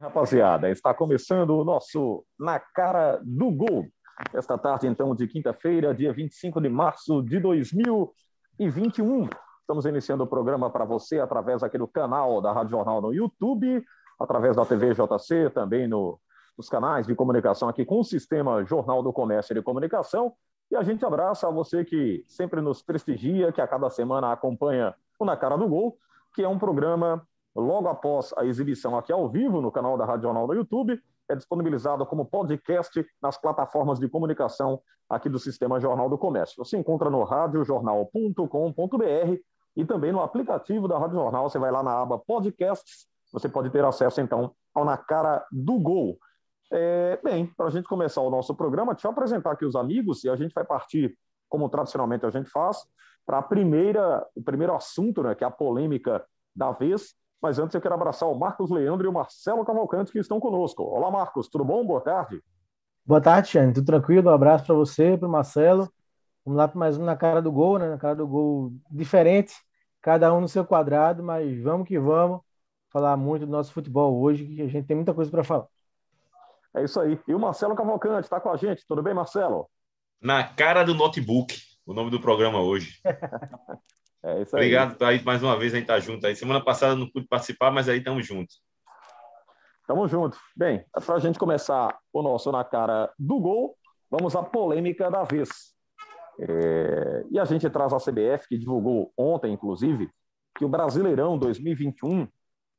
Rapaziada, está começando o nosso Na Cara do Gol. Esta tarde, então, de quinta-feira, dia 25 de março de 2021. Estamos iniciando o programa para você através aqui do canal da Rádio Jornal no YouTube, através da TV JC, também no, nos canais de comunicação aqui com o Sistema Jornal do Comércio e de Comunicação. E a gente abraça a você que sempre nos prestigia, que a cada semana acompanha o Na Cara do Gol, que é um programa logo após a exibição aqui ao vivo no canal da Rádio Jornal no YouTube, é disponibilizado como podcast nas plataformas de comunicação aqui do Sistema Jornal do Comércio. Você encontra no radiojornal.com.br e também no aplicativo da Rádio Jornal. Você vai lá na aba Podcasts, você pode ter acesso então ao Na Cara do Gol. É, bem, para a gente começar o nosso programa, deixa eu apresentar aqui os amigos e a gente vai partir, como tradicionalmente a gente faz, para a primeira, o primeiro assunto, né, que é a polêmica da vez, mas antes eu quero abraçar o Marcos Leandro e o Marcelo Cavalcante que estão conosco. Olá, Marcos, tudo bom? Boa tarde. Boa tarde, Xane. Tudo tranquilo? Um abraço para você, para o Marcelo. Vamos lá para mais um na cara do gol, né? Na cara do gol diferente, cada um no seu quadrado, mas vamos que vamos falar muito do nosso futebol hoje, que a gente tem muita coisa para falar. É isso aí. E o Marcelo Cavalcante está com a gente. Tudo bem, Marcelo? Na cara do notebook, o nome do programa hoje. É isso aí. Obrigado aí, mais uma vez a gente tá junto aí. Semana passada não pude participar, mas aí estamos juntos. Tamo junto. Bem, é para a gente começar o nosso na cara do gol, vamos à polêmica da vez. É... E a gente traz a CBF, que divulgou ontem, inclusive, que o Brasileirão 2021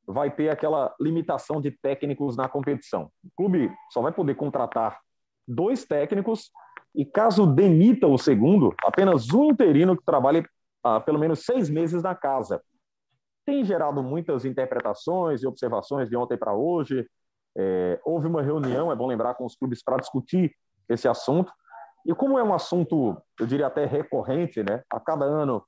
vai ter aquela limitação de técnicos na competição. O clube só vai poder contratar dois técnicos e, caso demita o segundo, apenas um interino que trabalhe pelo menos seis meses na casa. Tem gerado muitas interpretações e observações de ontem para hoje. É, houve uma reunião, é bom lembrar, com os clubes para discutir esse assunto. E como é um assunto, eu diria até recorrente, né? A cada ano,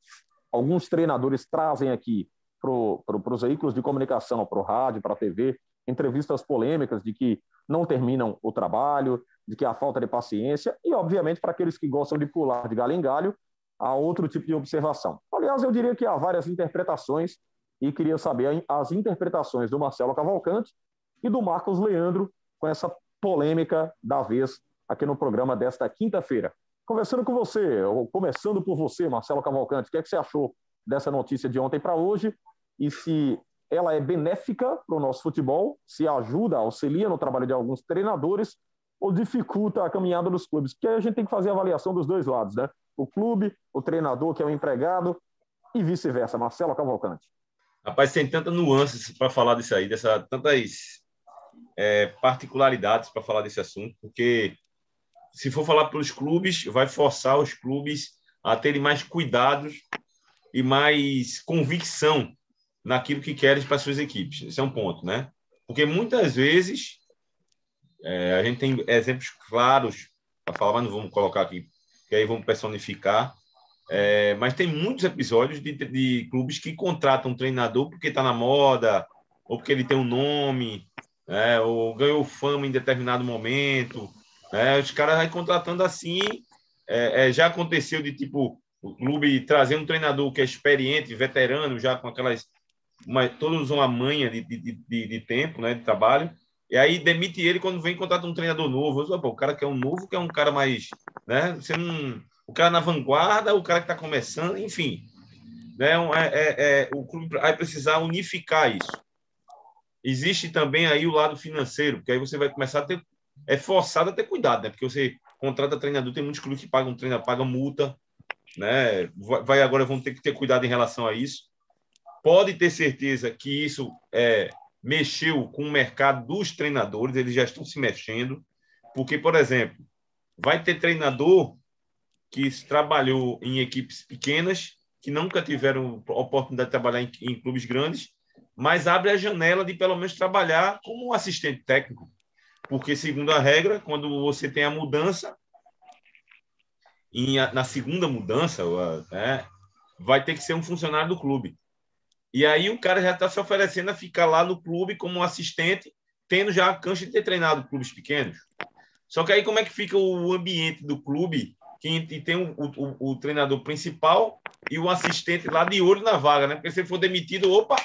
alguns treinadores trazem aqui para pro, os veículos de comunicação, para o rádio, para a TV, entrevistas polêmicas de que não terminam o trabalho, de que há falta de paciência, e, obviamente, para aqueles que gostam de pular de galho em galho, há outro tipo de observação. Aliás, eu diria que há várias interpretações e queria saber as interpretações do Marcelo Cavalcante e do Marcos Leandro com essa polêmica da vez aqui no programa desta quinta-feira. Conversando com você, ou começando por você, Marcelo Cavalcante, o que, é que você achou dessa notícia de ontem para hoje e se ela é benéfica para o nosso futebol, se ajuda, auxilia no trabalho de alguns treinadores ou dificulta a caminhada dos clubes? Porque a gente tem que fazer a avaliação dos dois lados, né? O clube, o treinador, que é o empregado, e vice-versa. Marcelo Cavalcante. Rapaz, tem tantas nuances para falar disso aí, dessa, tantas é, particularidades para falar desse assunto, porque se for falar pelos clubes, vai forçar os clubes a terem mais cuidados e mais convicção naquilo que querem para suas equipes. Esse é um ponto, né? Porque muitas vezes é, a gente tem exemplos claros para falar, mas não vamos colocar aqui que aí vamos personificar. É, mas tem muitos episódios de, de clubes que contratam um treinador porque está na moda, ou porque ele tem um nome, né, ou ganhou fama em determinado momento. Né, os caras vão contratando assim. É, é, já aconteceu de tipo o clube trazer um treinador que é experiente, veterano, já com aquelas. Todos uma manha de, de, de, de tempo, né, de trabalho, e aí demite ele quando vem contrata um treinador novo. Falo, o cara que é um novo, que é um cara mais, né? Você não, o cara na vanguarda, o cara que está começando, enfim, né? É, é, é, o clube vai precisar unificar isso. Existe também aí o lado financeiro, porque aí você vai começar a ter, é forçado a ter cuidado, né? Porque você contrata treinador, tem muitos clubes que pagam treinador, pagam multa, né? Vai agora vão ter que ter cuidado em relação a isso. Pode ter certeza que isso é mexeu com o mercado dos treinadores, eles já estão se mexendo, porque, por exemplo, vai ter treinador que trabalhou em equipes pequenas, que nunca tiveram oportunidade de trabalhar em, em clubes grandes, mas abre a janela de pelo menos trabalhar como assistente técnico. Porque, segundo a regra, quando você tem a mudança, na segunda mudança, né, vai ter que ser um funcionário do clube. E aí o cara já está se oferecendo a ficar lá no clube como assistente, tendo já a cancha de ter treinado clubes pequenos. Só que aí como é que fica o ambiente do clube, que tem o, o, o treinador principal e o assistente lá de olho na vaga, né? Porque se for demitido, opa,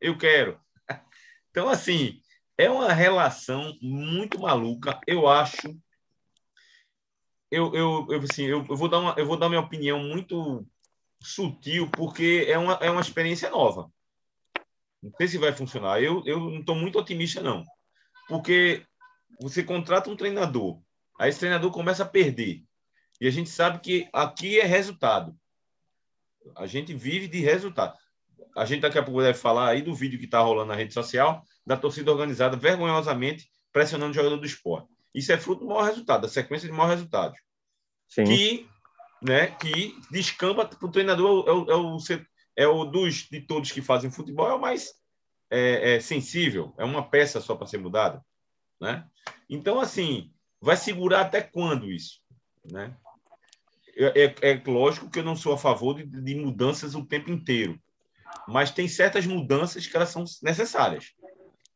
eu quero. Então, assim, é uma relação muito maluca. Eu acho. Eu, eu, eu, assim, eu, eu, vou dar uma, eu vou dar minha opinião muito sutil, porque é uma, é uma experiência nova. Não sei se vai funcionar. Eu, eu não estou muito otimista, não. Porque você contrata um treinador, aí esse treinador começa a perder. E a gente sabe que aqui é resultado. A gente vive de resultado. A gente daqui a pouco deve falar aí do vídeo que está rolando na rede social da torcida organizada vergonhosamente pressionando o jogador do esporte. Isso é fruto do maior resultado, da sequência de maior resultados. Sim. Que, né, que descamba para o treinador, é o, é o, é o dos, de todos que fazem futebol, é o mais é, é sensível, é uma peça só para ser mudada. Né? Então, assim, vai segurar até quando isso? Né? É, é, é lógico que eu não sou a favor de, de mudanças o tempo inteiro, mas tem certas mudanças que elas são necessárias.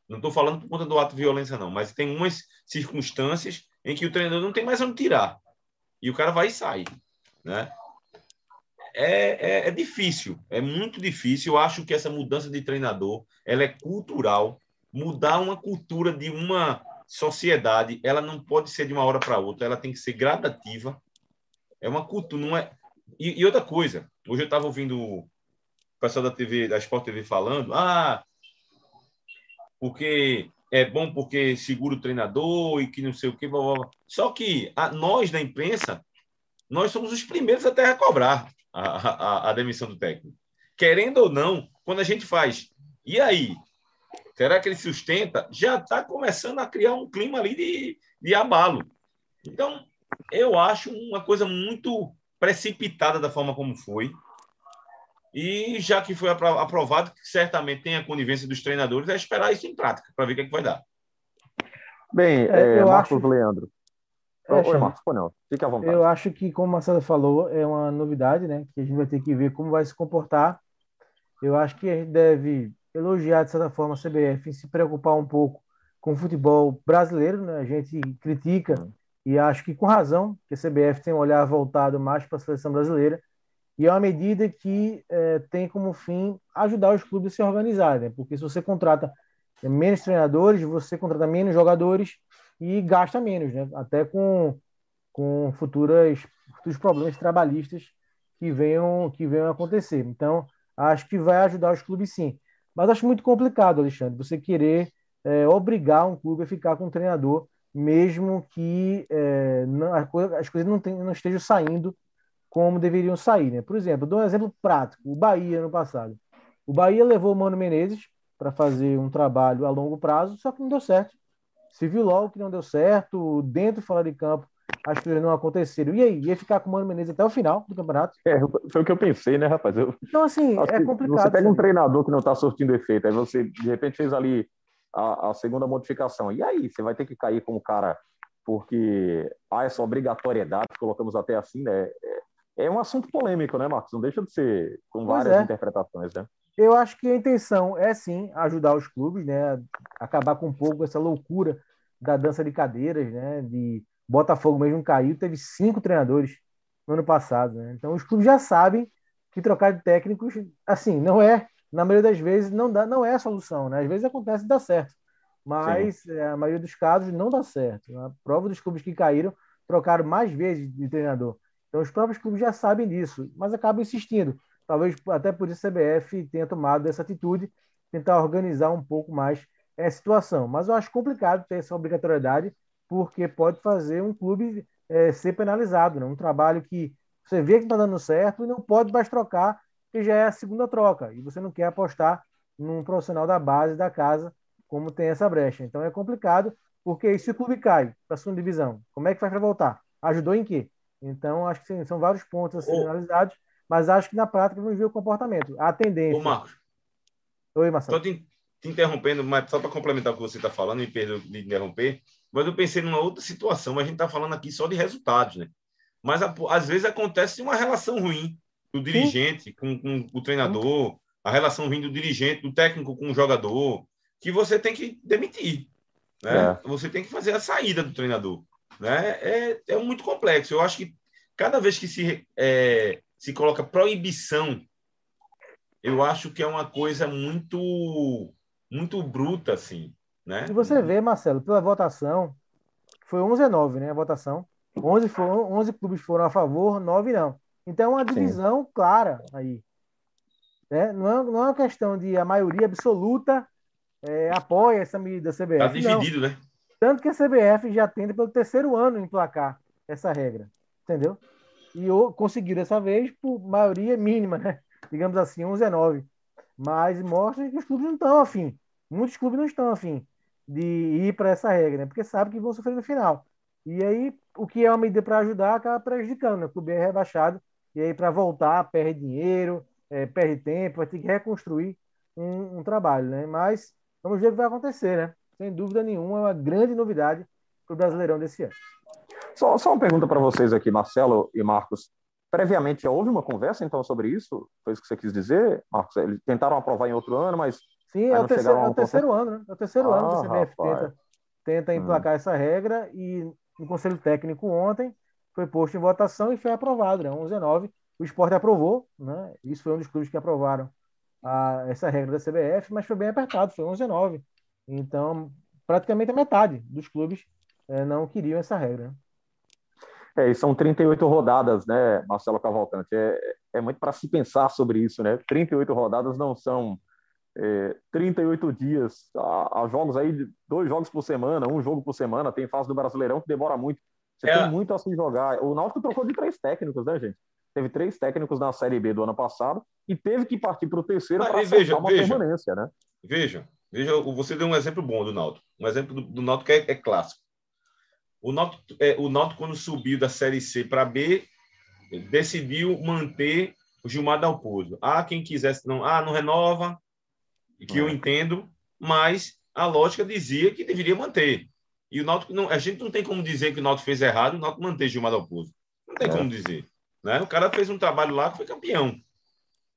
Não estou falando por conta do ato de violência, não, mas tem umas circunstâncias em que o treinador não tem mais onde tirar. E o cara vai e sai. Né? É, é, é, difícil, é muito difícil. Eu acho que essa mudança de treinador ela é cultural. Mudar uma cultura de uma sociedade, ela não pode ser de uma hora para outra, ela tem que ser gradativa. É uma cultura, não é. E, e outra coisa, hoje eu estava ouvindo o pessoal da TV, da Sport TV falando, ah, porque é bom porque segura o treinador e que não sei o que. Blá, blá, blá. Só que a, nós, da imprensa, nós somos os primeiros até a cobrar a, a, a demissão do técnico. Querendo ou não, quando a gente faz, e aí? Será que ele sustenta? Já está começando a criar um clima ali de, de abalo. Então, eu acho uma coisa muito precipitada da forma como foi. E já que foi aprovado, que certamente tem a conivência dos treinadores, é esperar isso em prática, para ver o que, é que vai dar. Bem, é, é, Marcos acho... Leandro. É, Oi, Marcos, não. Fique à vontade. Eu acho que, como o Marcelo falou, é uma novidade, né? Que a gente vai ter que ver como vai se comportar. Eu acho que a gente deve elogiar, de certa forma, a CBF e se preocupar um pouco com o futebol brasileiro, né? A gente critica, uhum. e acho que com razão, que a CBF tem um olhar voltado mais para a seleção brasileira e é uma medida que é, tem como fim ajudar os clubes a se organizarem, né? porque se você contrata menos treinadores, você contrata menos jogadores e gasta menos, né? até com, com futuras, futuros problemas trabalhistas que venham, que venham acontecer. Então, acho que vai ajudar os clubes sim. Mas acho muito complicado, Alexandre, você querer é, obrigar um clube a ficar com um treinador, mesmo que é, não, as coisas não, tem, não estejam saindo como deveriam sair. Né? Por exemplo, dou um exemplo prático: o Bahia no passado. O Bahia levou o Mano Menezes para fazer um trabalho a longo prazo, só que não deu certo. Se viu logo que não deu certo, dentro e fora de campo, as coisas não aconteceram. E aí, ia ficar com o Mano Menezes até o final do campeonato? É, foi o que eu pensei, né, rapaz? Eu... Então, assim, é complicado. Você pega um treinador que não está surtindo efeito, aí você, de repente, fez ali a, a, segunda modificação. E aí, você vai ter que cair como cara, porque há essa obrigatoriedade, colocamos até assim, né? É, é um assunto polêmico, né, Marcos? Não deixa de ser com várias é. interpretações, né? Eu acho que a intenção é sim ajudar os clubes, né? Acabar com um pouco essa loucura da dança de cadeiras, né? De Botafogo mesmo caiu, teve cinco treinadores no ano passado, né? Então os clubes já sabem que trocar de técnicos, assim, não é, na maioria das vezes, não, dá, não é a solução, né? Às vezes acontece e dá certo, mas é, a maioria dos casos não dá certo. A prova dos clubes que caíram trocaram mais vezes de treinador. Então, os próprios clubes já sabem disso, mas acabam insistindo. Talvez até por isso a CBF tenha tomado essa atitude, tentar organizar um pouco mais essa situação. Mas eu acho complicado ter essa obrigatoriedade, porque pode fazer um clube é, ser penalizado. Né? Um trabalho que você vê que está dando certo e não pode mais trocar, que já é a segunda troca. E você não quer apostar num profissional da base da casa, como tem essa brecha. Então é complicado, porque se o clube cai para a segunda divisão, como é que faz para voltar? Ajudou em quê? Então, acho que sim, são vários pontos a serem analisados, mas acho que na prática vamos ver o comportamento, a tendência. Ô, Marcos. Oi, Marcelo. Estou te, te, interrompendo, mas só para complementar o que você está falando, me perdoe de interromper, mas eu pensei numa outra situação, mas a gente está falando aqui só de resultados, né? Mas às vezes acontece uma relação ruim do dirigente com, com, o treinador, sim. a relação ruim do dirigente, do técnico com o jogador, que você tem que demitir. Né? É. Você tem que fazer a saída do treinador. Né? É, é muito complexo. Eu acho que cada vez que se, é, se coloca proibição, eu acho que é uma coisa muito muito bruta, assim. Né? E você vê, Marcelo, pela votação, foi 11 a 9, né? A votação. 11, foram, 11 clubes foram a favor, 9 não. Então, é uma divisão Sim. clara aí. Né? Não, é, não é uma questão de a maioria absoluta é, apoia essa medida da CBF. Está dividido, não. né? Tanto que a CBF já tenta pelo terceiro ano emplacar essa regra. Entendeu? E conseguiram dessa vez por maioria mínima, né? Digamos assim, 11 a 9. Mas mostra que os clubes não estão afim. Muitos clubes não estão afim de ir para essa regra, né? Porque sabem que vão sofrer no final. E aí, o que é uma medida para ajudar acaba prejudicando, né? O clube é rebaixado, e aí para voltar, perde dinheiro, é, perde tempo, vai ter que reconstruir um, um, trabalho, né? Mas vamos ver o que vai acontecer, né? Sem dúvida nenhuma, é uma grande novidade para o Brasileirão desse ano. Só, só uma pergunta para vocês aqui, Marcelo e Marcos. Previamente já houve uma conversa, então, sobre isso? Foi isso que você quis dizer, Marcos? Eles tentaram aprovar em outro ano, mas. Sim, é o, terceiro, é o terceiro ano, né? É o terceiro ah, ano que a CBF tenta, tenta hum. emplacar hum. essa regra e no Conselho Técnico ontem foi posto em votação e foi aprovado, né? 11 a 9. O esporte aprovou, né? Isso foi um dos clubes que aprovaram a, essa regra da CBF, mas foi bem apertado, foi 11 a 9. Então, praticamente a metade dos clubes é, não queriam essa regra. É, e são 38 rodadas, né, Marcelo Cavalcante? É, é muito para se pensar sobre isso, né? 38 rodadas não são é, 38 dias. Há, há, jogos aí, dois jogos por semana, um jogo por semana. Tem fase do Brasileirão que demora muito. Você é. tem muito a se jogar. O Náutico trocou de três técnicos, né, gente? Teve três técnicos na Série B do ano passado e teve que partir para o terceiro para veja, uma veja, permanência, né? Veja, veja, você deu um exemplo bom do Náutico. Um exemplo do, do Náutico é, é clássico. O Náutico, é, o Náutico, quando subiu da Série C para B, decidiu manter o Gilmar Dalpozo. Ah, quem quisesse não, ah, não renova, que é. eu entendo, mas a lógica dizia que deveria manter. E o Náutico não, a gente não tem como dizer que o Náutico fez errado, o Náutico manteve Gilmar Dalpozo. Não tem é. como dizer, né? O cara fez um trabalho lá que foi campeão.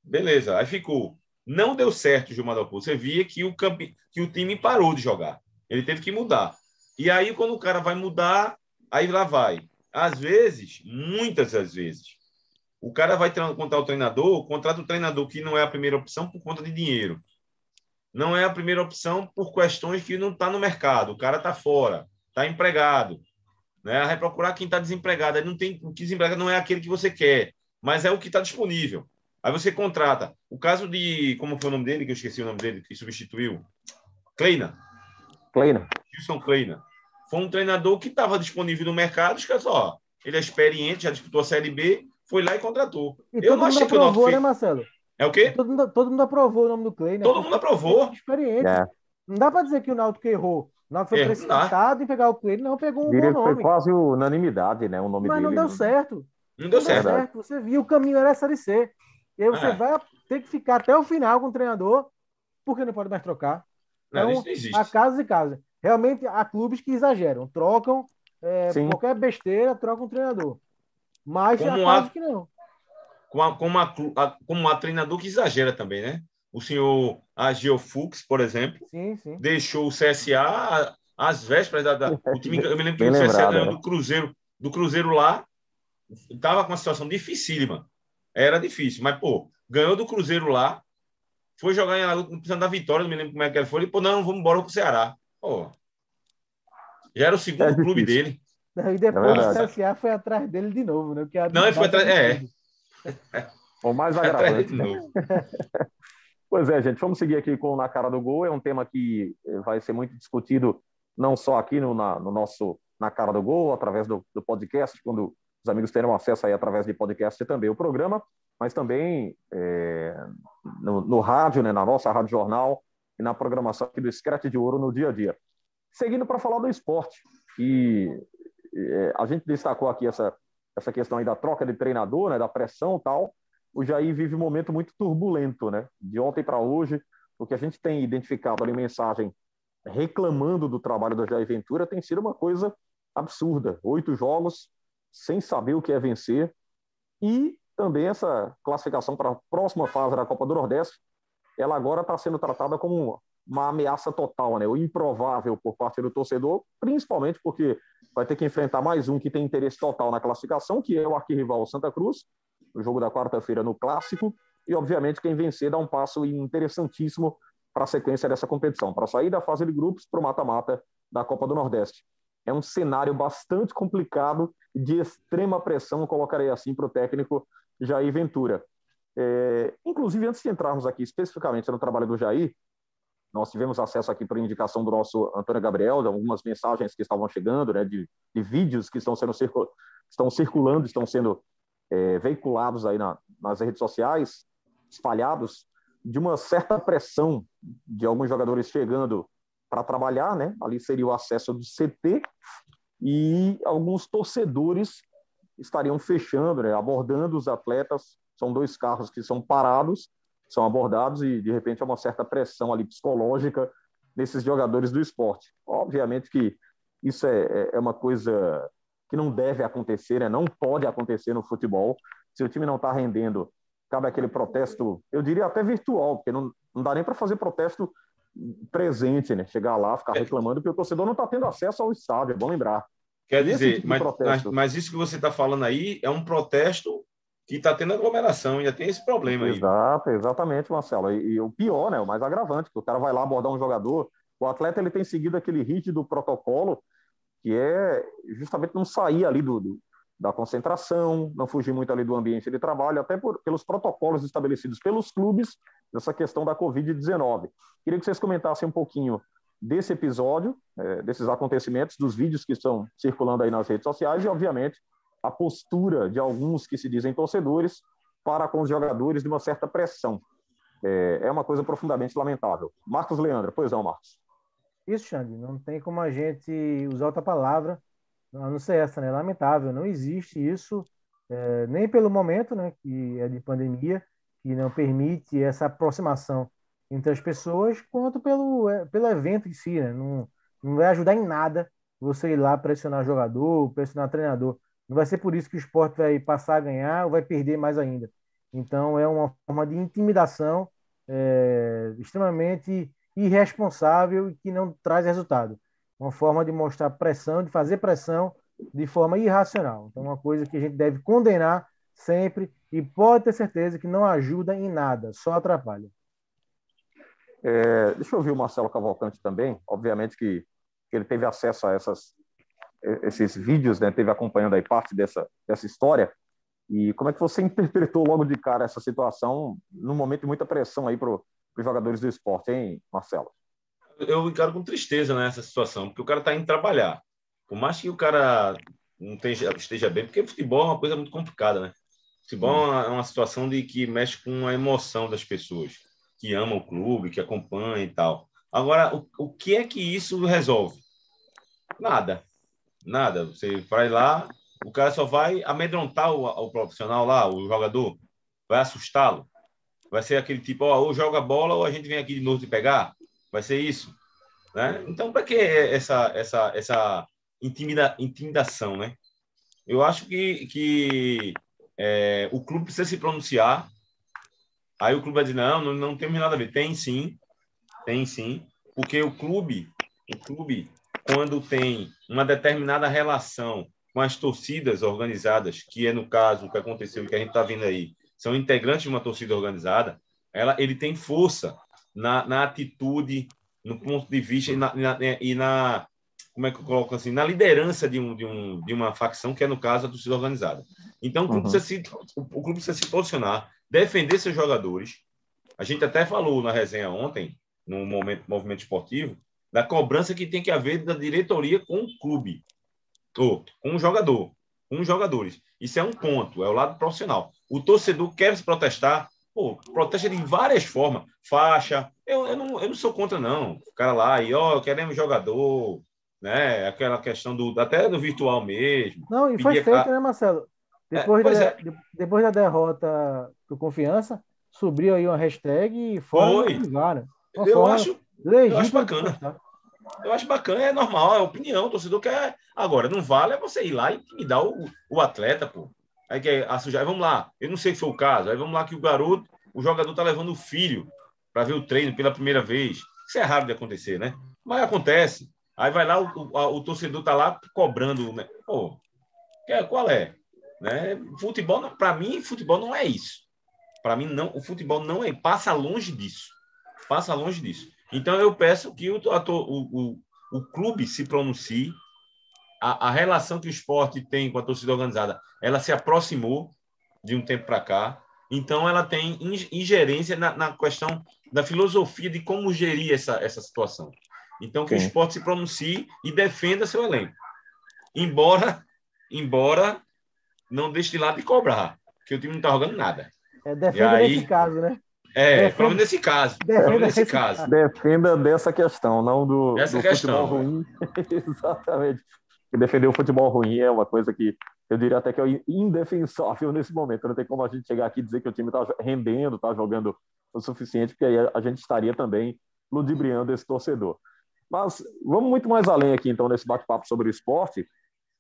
Beleza, aí ficou. Não deu certo o Gilmar Dalpozo. Você via que o campe... que o time parou de jogar. Ele teve que mudar. E aí, quando o cara vai mudar, aí lá vai. Às vezes, muitas das vezes, o cara vai contratar o treinador, contrata o treinador que não é a primeira opção por conta de dinheiro. Não é a primeira opção por questões que não está no mercado. O cara está fora, está empregado. Né? Vai procurar quem está desempregado. Aí não tem, o desempregado não é aquele que você quer, mas é o que está disponível. Aí você contrata. O caso de. Como foi o nome dele? Que eu esqueci o nome dele, que substituiu. Kleina. Kleina. Wilson Kleina foi um treinador que estava disponível no mercado, esquece só. Ele é experiente, já disputou a Série B, foi lá e contratou. E eu não achei que aprovou, o Náutico né, Marcelo? É o quê? Todo mundo, todo mundo aprovou o nome do né? Todo mundo aprovou. Experiente. É. Não dá para dizer que o Náutico errou. O Náutico foi é, precipitado em pegar o Clay, não pegou um Diria bom nome. Foi quase unanimidade, né? O nome Mas dele. não deu certo. Não deu certo. certo. Você viu o caminho era a Série C. E aí você é. vai ter que ficar até o final com o treinador, porque não pode mais trocar. Então, não, não a casa e casa realmente há clubes que exageram, trocam é, qualquer besteira, trocam um treinador. Mas como há que não. Como a, como, a, como a treinador que exagera também, né? O senhor Agio Fux, por exemplo, sim, sim. deixou o CSA às vésperas da, da o time. Eu me lembro que o CSA lembrado, ganhou né? do Cruzeiro, do Cruzeiro lá, estava com uma situação dificílima. Era difícil, mas pô, ganhou do Cruzeiro lá, foi jogar em Alagoas, precisando da vitória, não me lembro como é que ele foi, e pô, não, vamos embora pro Ceará. Pô, já era o segundo é clube dele. e depois é o CSA foi atrás dele de novo, né? Porque não, ele foi atrás. É. O mais agravante. Né? pois é, gente, vamos seguir aqui com Na Cara do Gol. É um tema que vai ser muito discutido, não só aqui no, na, no nosso Na Cara do Gol, através do, do, podcast, quando os amigos terão acesso aí através de podcast também o programa, mas também é, no, no, rádio, né, na nossa Rádio Jornal, e na programação aqui do Scratch de Ouro no dia a dia. Seguindo para falar do esporte, e é, a gente destacou aqui essa, essa questão aí da troca de treinador, né, da pressão tal, o Jair vive um momento muito turbulento, né? De ontem para hoje, o que a gente tem identificado ali mensagem reclamando do trabalho do Jair Ventura tem sido uma coisa absurda. Oito jogos sem saber o que é vencer e também essa classificação para a próxima fase da Copa do Nordeste ela agora está sendo tratada como uma ameaça total, né? o improvável por parte do torcedor, principalmente porque vai ter que enfrentar mais um que tem interesse total na classificação, que é o arquirrival Santa Cruz, no jogo da quarta-feira no Clássico, e obviamente quem vencer dá um passo interessantíssimo para a sequência dessa competição, para sair da fase de grupos para o mata-mata da Copa do Nordeste. É um cenário bastante complicado de extrema pressão, colocarei assim, para o técnico Jair Ventura. É, inclusive, antes de entrarmos aqui especificamente no trabalho do Jair, nós tivemos acesso aqui por indicação do nosso Antônio Gabriel, de algumas mensagens que estavam chegando, né, de, de vídeos que estão sendo circul, estão circulando, estão sendo é, veiculados aí na, nas redes sociais, espalhados, de uma certa pressão de alguns jogadores chegando para trabalhar, né? Ali seria o acesso do CT e alguns torcedores estariam fechando, né? abordando os atletas. São dois carros que são parados, são abordados e de repente há uma certa pressão ali psicológica nesses jogadores do esporte. Obviamente que isso é, é, é uma coisa que não deve acontecer, né? não pode acontecer no futebol. Se o time não está rendendo cabe aquele protesto, eu diria até virtual, porque não, não dá nem para fazer protesto presente, né? Chegar lá, ficar é. reclamando, porque o torcedor não está tendo acesso ao estádio, é bom lembrar. Quer dizer, tipo mas, mas, mas, isso que você está falando aí é um protesto que está tendo aglomeração, ainda tem esse problema aí. Exato, exatamente, Marcelo. E, e, o pior, né? O mais agravante, que o cara vai lá abordar um jogador, o atleta ele tem seguido aquele ritmo do protocolo, que é justamente não sair ali do, do da concentração, não fugir muito ali do ambiente de trabalho, até por, pelos protocolos estabelecidos pelos clubes nessa questão da Covid-19. Queria que vocês comentassem um pouquinho desse episódio, é, desses acontecimentos, dos vídeos que estão circulando aí nas redes sociais e, obviamente, a postura de alguns que se dizem torcedores para com os jogadores de uma certa pressão. É, é uma coisa profundamente lamentável. Marcos Leandro, pois não, Marcos. Isso, Xande, não tem como a gente usar outra palavra a não ser essa, né? Lamentável, não existe isso, é, nem pelo momento, né, que é de pandemia, que não permite essa aproximação entre as pessoas, quanto pelo, é, pelo evento em si, né? Não, não vai ajudar em nada você ir lá pressionar jogador, pressionar treinador. Não vai ser por isso que o esporte vai passar a ganhar ou vai perder mais ainda. Então, é uma forma de intimidação é, extremamente irresponsável e que não traz resultado uma forma de mostrar pressão, de fazer pressão de forma irracional. Então, uma coisa que a gente deve condenar sempre e pode ter certeza que não ajuda em nada, só atrapalha. É, deixa eu ouvir o Marcelo Cavalcante também. Obviamente que, que ele teve acesso a essas, esses vídeos, né? teve acompanhando aí parte dessa, dessa história. E como é que você interpretou logo de cara essa situação num momento de muita pressão aí para os jogadores do esporte, hein, Marcelo? eu encaro com tristeza nessa situação, porque o cara está indo trabalhar. Por mais que o cara não esteja, esteja bem, porque futebol é uma coisa muito complicada, né? Futebol é uma situação de que mexe com a emoção das pessoas que amam o clube, que acompanham e tal. Agora, o, o que é que isso resolve? Nada. Nada. Você vai lá, o cara só vai amedrontar o, o profissional lá, o jogador, vai assustá-lo. Vai ser aquele tipo, ó, ou joga bola ou a gente vem aqui de novo te pegar. Vai ser isso. Né? Então, para que essa, essa, essa intimida, intimidação? Né? Eu acho que, que é, o clube precisa se pronunciar. Aí o clube vai dizer: não, não, não tem nada a ver. Tem sim, tem sim. Porque o clube, o clube, quando tem uma determinada relação com as torcidas organizadas, que é no caso o que aconteceu e que a gente está vendo aí, são integrantes de uma torcida organizada, ela, ele tem força na, na atitude, no ponto de vista e na, na, e na, como é que eu coloco assim, na liderança de, um, de, um, de uma facção, que é no caso a torcida organizada. Então, o clube, uhum. precisa se, o, o clube precisa se posicionar, defender seus jogadores. A gente até falou na resenha ontem, no momento, movimento esportivo, da cobrança que tem que haver da diretoria com o clube, ou com o jogador, com os jogadores. Isso é um ponto, é o lado profissional. O torcedor quer se protestar, Pô, protesta de várias formas. Faixa. Eu, eu, não, eu não sou contra, não. O cara lá, e ó, queremos jogador, né? Aquela questão do até do virtual mesmo. Não, e foi feito, né, Marcelo? É, depois, é, da, é. depois da derrota do Confiança, subiu aí uma hashtag e foi. Lugar, eu, acho, eu acho bacana. Eu acho bacana, é normal, é opinião. O torcedor quer. Agora, não vale é você ir lá e intimidar o, o atleta, pô. Aí que a sujar, vamos lá. Eu não sei se foi o caso. Aí vamos lá que o garoto, o jogador tá levando o filho para ver o treino pela primeira vez. Isso é raro de acontecer, né? Mas acontece. Aí vai lá, o, o, o torcedor tá lá cobrando, né? Pô, qual é? Né? Futebol, para mim, futebol não é isso. Para mim, não, o futebol não é, passa longe disso. passa longe disso. Então eu peço que o, o, o, o clube se pronuncie, a, a, relação que o esporte tem com a torcida organizada, ela se aproximou de um tempo para cá, então ela tem ingerência na, na, questão da filosofia de como gerir essa, essa situação. Então que Sim. o esporte se pronuncie e defenda seu elenco. Embora, embora não deixe de lado de cobrar, que o time não está jogando nada. É, defenda aí, nesse caso, né? É, defenda, problema nesse caso. Defenda nesse caso. Defenda dessa questão, não do, Essa do questão, futebol ruim. Exatamente. E defender o futebol ruim é uma coisa que eu diria até que é indefensável nesse momento. Não tem como a gente chegar aqui e dizer que o time está rendendo, está jogando o suficiente, porque aí a gente estaria também ludibriando esse torcedor. Mas vamos muito mais além aqui, então, nesse bate-papo sobre o esporte.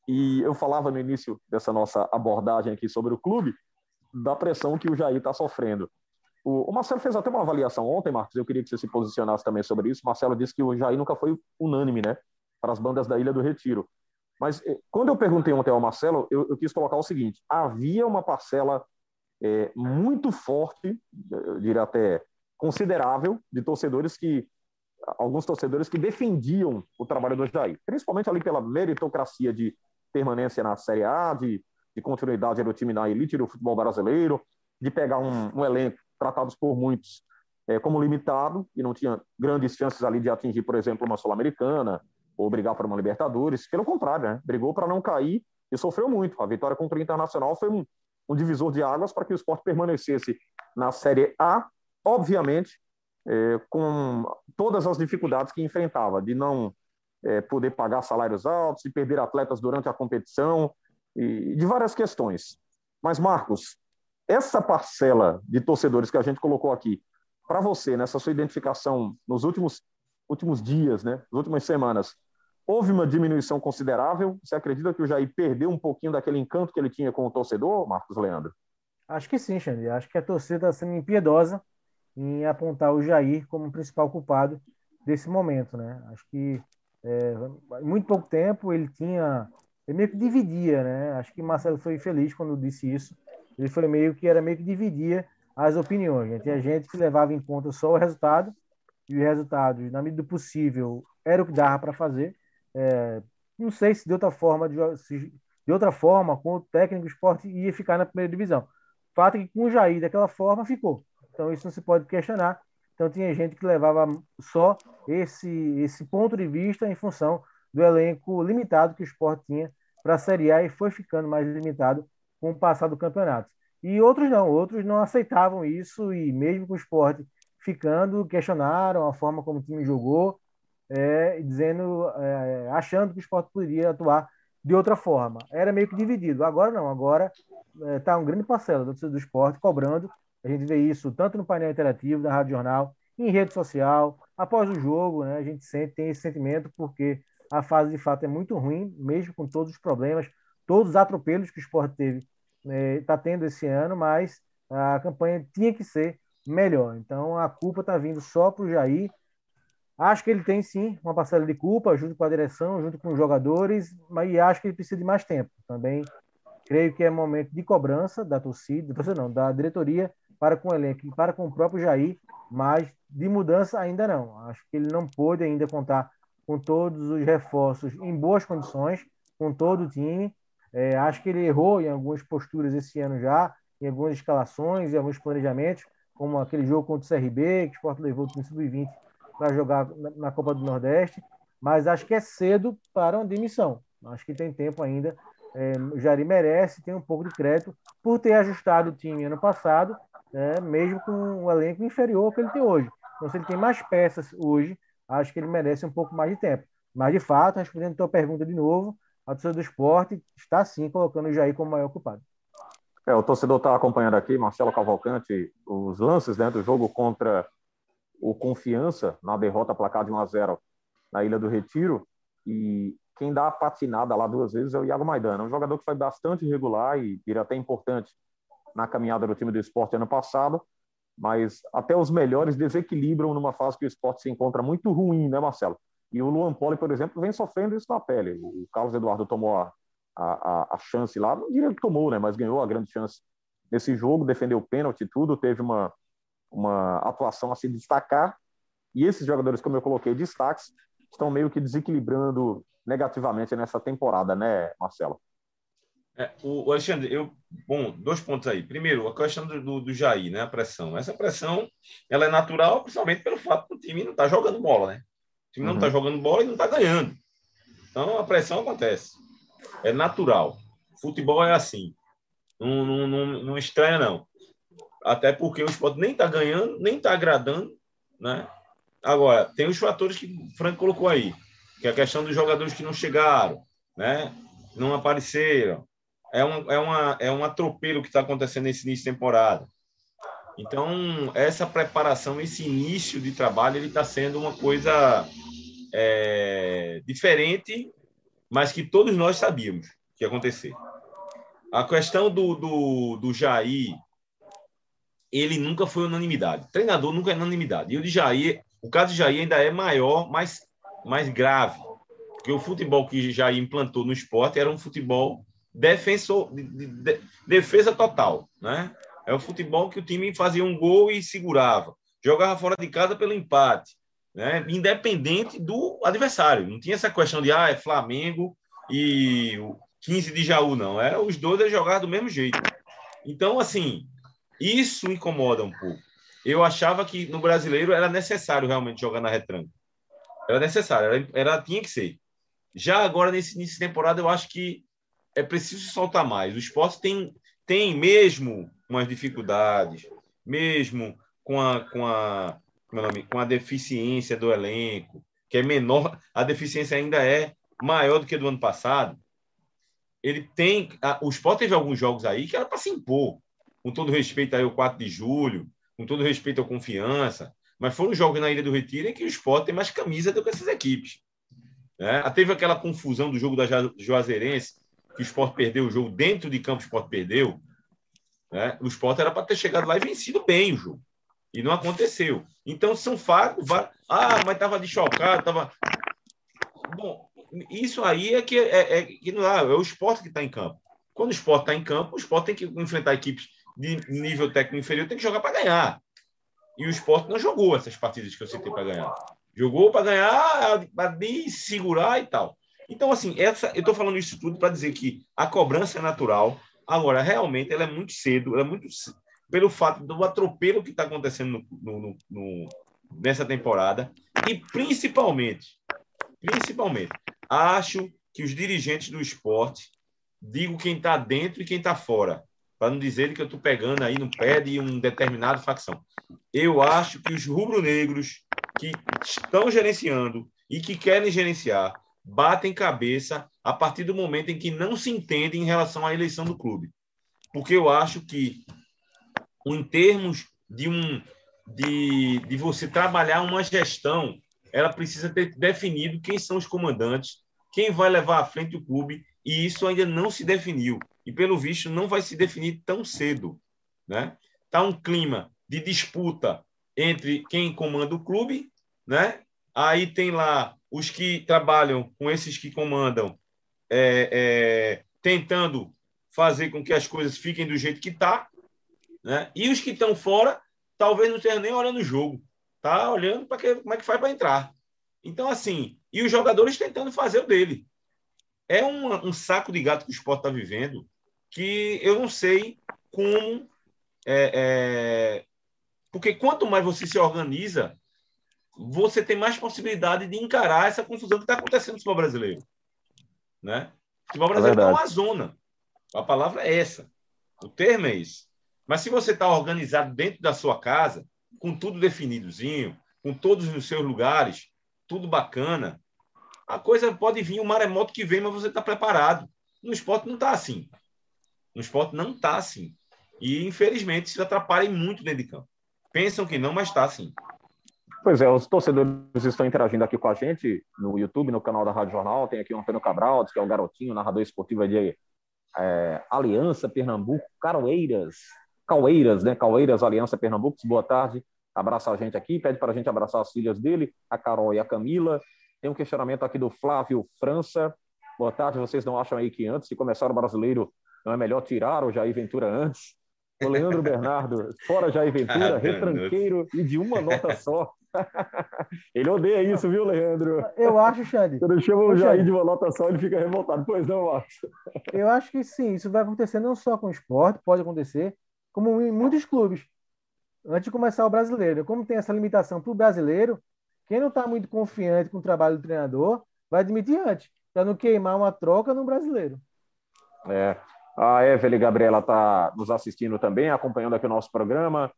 E eu falava no início dessa nossa abordagem aqui sobre o clube, da pressão que o Jair está sofrendo. O, Marcelo fez até uma avaliação ontem, Marcos, eu queria que você se posicionasse também sobre isso. O Marcelo disse que o Jair nunca foi unânime, né, para as bandas da Ilha do Retiro. Mas eh, quando eu perguntei ontem ao Marcelo, eu, eu quis colocar o seguinte: havia uma parcela é, muito forte, eu diria até considerável, de torcedores que alguns torcedores que defendiam o trabalho do Jair, principalmente ali pela meritocracia de permanência na Série A, de, de continuidade do time na elite do futebol brasileiro, de pegar um, um elenco tratados por muitos é, como limitado e não tinha grandes chances ali de atingir, por exemplo, uma Sul-Americana ou brigar por uma Libertadores. Pelo contrário, né? brigou para não cair e sofreu muito. A vitória contra o Internacional foi um, um divisor de águas para que o esporte permanecesse na Série A, obviamente, é, com todas as dificuldades que enfrentava, de não é, poder pagar salários altos, de perder atletas durante a competição, e de várias questões. Mas, Marcos, essa parcela de torcedores que a gente colocou aqui, para você, nessa sua identificação nos últimos, últimos dias, né, nas últimas semanas, houve uma diminuição considerável? Você acredita que o Jair perdeu um pouquinho daquele encanto que ele tinha com o torcedor, Marcos Leandro? Acho que sim, Xande. Acho que a torcida está sendo impiedosa em apontar o Jair como principal culpado desse momento, né? Acho que é, muito pouco tempo ele tinha, ele meio que dividia, né? Acho que Marcelo foi feliz quando disse isso, ele foi meio que era meio que dividia as opiniões. Né? Tinha gente que levava em conta só o resultado e os resultados, na medida do possível, era o que dava para fazer. É, não sei se de outra forma, de, de outra forma, com o técnico o esporte ia ficar na primeira divisão. O fato é que com o Jair daquela forma ficou. Então isso não se pode questionar. Então tinha gente que levava só esse esse ponto de vista em função do elenco limitado que o esporte tinha para a Série A e foi ficando mais limitado com o passar do campeonato. E outros não, outros não aceitavam isso e mesmo com o esporte ficando, questionaram a forma como o time jogou, é, dizendo, é, achando que o esporte poderia atuar de outra forma. Era meio que dividido. Agora não, agora está é, tá um grande parcela do, do esporte cobrando. A gente vê isso tanto no painel interativo da Rádio Jornal, em rede social, após o jogo, né, a gente sente, tem esse sentimento porque a fase de fato é muito ruim, mesmo com todos os problemas, todos os atropelos que o esporte teve, está né, tá tendo esse ano, mas a campanha tinha que ser melhor. Então a culpa está vindo só para o Jair. Acho que ele tem sim uma parcela de culpa, junto com a direção, junto com os jogadores, mas acho que ele precisa de mais tempo. Também creio que é momento de cobrança da torcida, da torcida não, da diretoria para com o elenco e para com o próprio Jair, mas de mudança ainda não. Acho que ele não pôde ainda contar com todos os reforços em boas condições, com todo o time, é, acho que ele errou em algumas posturas esse ano já, em algumas escalações, em alguns planejamentos, como aquele jogo contra o CRB, que o Sport levou o time sub-20 para jogar na, Copa do Nordeste, mas acho que é cedo para uma demissão. Acho que tem tempo ainda. É, o Jari merece ter um pouco de crédito por ter ajustado o time ano passado, é, mesmo com um elenco inferior ao que ele tem hoje. Então, se ele tem mais peças hoje, acho que ele merece um pouco mais de tempo. Mas, de fato, respondendo a tua pergunta de novo, a torcida do esporte está sim colocando o Jair como maior culpado. É, o torcedor está acompanhando aqui, Marcelo Cavalcante, os lances né, do jogo contra o Confiança, na derrota placar de 1 a 0 na Ilha do Retiro. E quem dá a patinada lá duas vezes é o Iago Maidana, um jogador que foi bastante irregular e vira até importante na caminhada do time do esporte ano passado, mas até os melhores desequilibram numa fase que o esporte se encontra muito ruim, né, Marcelo? E o Luan Poli, por exemplo, vem sofrendo isso na pele. O Carlos Eduardo tomou a, a, a chance lá, não diria que tomou, né, mas ganhou a grande chance nesse jogo, defendeu o pênalti e tudo, teve uma, uma atuação a se destacar, E esses jogadores, como eu coloquei, destaques, estão meio que desequilibrando negativamente nessa temporada, né, Marcelo? É, o Alexandre, eu, bom, dois pontos aí. Primeiro, a questão do, do, do, Jair, né, a pressão. Essa pressão, ela é natural, principalmente pelo fato do time não estar tá jogando bola, né? O time não está uhum. jogando bola e não está ganhando. Então, a pressão acontece. É natural. Futebol é assim. Não, não, não, não estranha, não. Até porque o esporte nem está ganhando, nem está agradando, né? Agora, tem os fatores que o Franco colocou aí, que é a questão dos jogadores que não chegaram, né? Não apareceram, é um, é uma, é um atropelo que está acontecendo nesse início de temporada. Então, essa preparação, esse início de trabalho, ele está sendo uma coisa é, diferente, mas que todos nós sabíamos que ia acontecer. A questão do, do, do Jair, ele nunca foi unanimidade. O treinador nunca é unanimidade. E o de Jair, o caso de Jair ainda é maior, mais, mais grave. Porque o futebol que Jair implantou no esporte era um futebol defensor, de, de, defesa total, né? É o futebol que o time fazia um gol e segurava, jogava fora de casa pelo empate, né? Independente do adversário. Não tinha essa questão de ah, é Flamengo e 15 de Jaú, não. Era os dois a jogar do mesmo jeito. Então, assim, isso incomoda um pouco. Eu achava que no brasileiro era necessário realmente jogar na retranca. Era necessário, era, era tinha que ser. Já agora, nesse início de temporada, eu acho que é preciso soltar mais. O esporte tem, tem mesmo umas dificuldades, mesmo com a, com a, é com a deficiência do elenco, que é menor, a deficiência ainda é maior do que do ano passado. Ele tem. A, o Sport teve alguns jogos aí que era para se impor, com todo respeito aí ao 4 de julho, com todo respeito à confiança, mas foram jogos na Ilha do Retiro em que o Sport tem mais camisa do que essas equipes. É, teve aquela confusão do jogo da Juazeirense, que o Sport perdeu o jogo dentro de campo, o Sport perdeu. Né? O Sport era para ter chegado lá e vencido bem o jogo. E não aconteceu. Então, são fatos. Ah, mas estava chocado, estava. Bom, isso aí é que, é, é, que não é, é o esporte que está em campo. Quando o esporte está em campo, o esporte tem que enfrentar equipes de nível técnico inferior, tem que jogar para ganhar. E o esporte não jogou essas partidas que eu citei para ganhar. Jogou para ganhar, para segurar e tal. Então, assim, essa, eu estou falando isso tudo para dizer que a cobrança é natural. Agora, realmente, ela é muito cedo, ela é muito pelo fato do atropelo que está acontecendo no, no, no, nessa temporada e principalmente, principalmente, acho que os dirigentes do esporte, digo quem está dentro e quem está fora, para não dizer que eu estou pegando aí no pé de um determinado facção. Eu acho que os rubro-negros que estão gerenciando e que querem gerenciar batem cabeça a partir do momento em que não se entendem em relação à eleição do clube. Porque eu acho que, em termos de, um, de, de você trabalhar uma gestão, ela precisa ter definido quem são os comandantes, quem vai levar à frente o clube, e isso ainda não se definiu. E, pelo visto, não vai se definir tão cedo. Né? Está um clima de disputa entre quem comanda o clube, né? aí tem lá os que trabalham com esses que comandam, é, é, tentando fazer com que as coisas fiquem do jeito que está, né? e os que estão fora, talvez não estejam nem olhando o jogo, tá olhando para como é que faz para entrar. Então, assim, e os jogadores tentando fazer o dele. É um, um saco de gato que o esporte está vivendo, que eu não sei como. É, é, porque quanto mais você se organiza, você tem mais possibilidade de encarar essa confusão que está acontecendo no futebol brasileiro. Né? O futebol brasileiro é, é uma zona. A palavra é essa. O termo é esse. Mas se você está organizado dentro da sua casa, com tudo definidozinho, com todos os seus lugares, tudo bacana, a coisa pode vir, o maremoto que vem, mas você está preparado. No esporte não está assim. No esporte não está assim. E, infelizmente, se atrapalha muito dentro de campo. Pensam que não, mas está assim. Pois é, os torcedores estão interagindo aqui com a gente no YouTube, no canal da Rádio Jornal. Tem aqui o Antônio Cabral, que é o garotinho, narrador esportivo de é, Aliança Pernambuco, Caroeiras, Caueiras, né? Caueiras, Aliança Pernambuco. Boa tarde. Abraça a gente aqui, pede para a gente abraçar as filhas dele, a Carol e a Camila. Tem um questionamento aqui do Flávio França. Boa tarde, vocês não acham aí que antes de começar o brasileiro não é melhor tirar o Jair Ventura antes? O Leandro Bernardo, fora Jair Ventura, retranqueiro e de uma nota só. Ele odeia isso, viu, Leandro? Eu acho, Xande. Quando chama o Jair de uma nota só, ele fica revoltado. Pois não, Marcos? Eu acho que sim, isso vai acontecer não só com o esporte, pode acontecer, como em muitos clubes. Antes de começar o brasileiro. Como tem essa limitação para o brasileiro, quem não está muito confiante com o trabalho do treinador vai admitir antes, para não queimar uma troca no brasileiro. É. A Evelyn Gabriela está nos assistindo também, acompanhando aqui o nosso programa.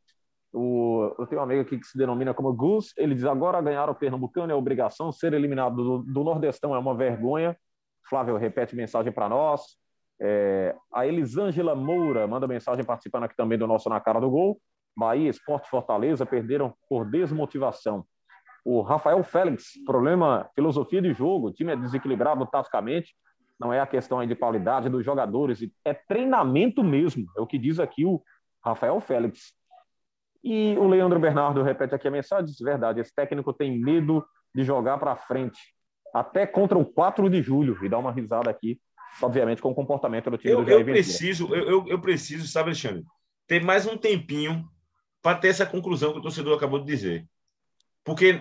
O, eu tenho um amigo aqui que se denomina como Gus. Ele diz: agora ganhar o Pernambucano é obrigação, ser eliminado do, do Nordestão é uma vergonha. Flávio repete mensagem para nós. É, a Elisângela Moura manda mensagem participando aqui também do nosso Na Cara do Gol. Bahia, Esporte Fortaleza perderam por desmotivação. O Rafael Félix, problema, filosofia de jogo, o time é desequilibrado taticamente, não é a questão aí de qualidade dos jogadores, é treinamento mesmo, é o que diz aqui o Rafael Félix. E o Leandro Bernardo repete aqui a mensagem, diz verdade, esse técnico tem medo de jogar para frente, até contra o 4 de julho, e dá uma risada aqui, obviamente com o comportamento do time eu, do Jair eu preciso, eu, eu, preciso, sabe, Alexandre, ter mais um tempinho para ter essa conclusão que o torcedor acabou de dizer. Porque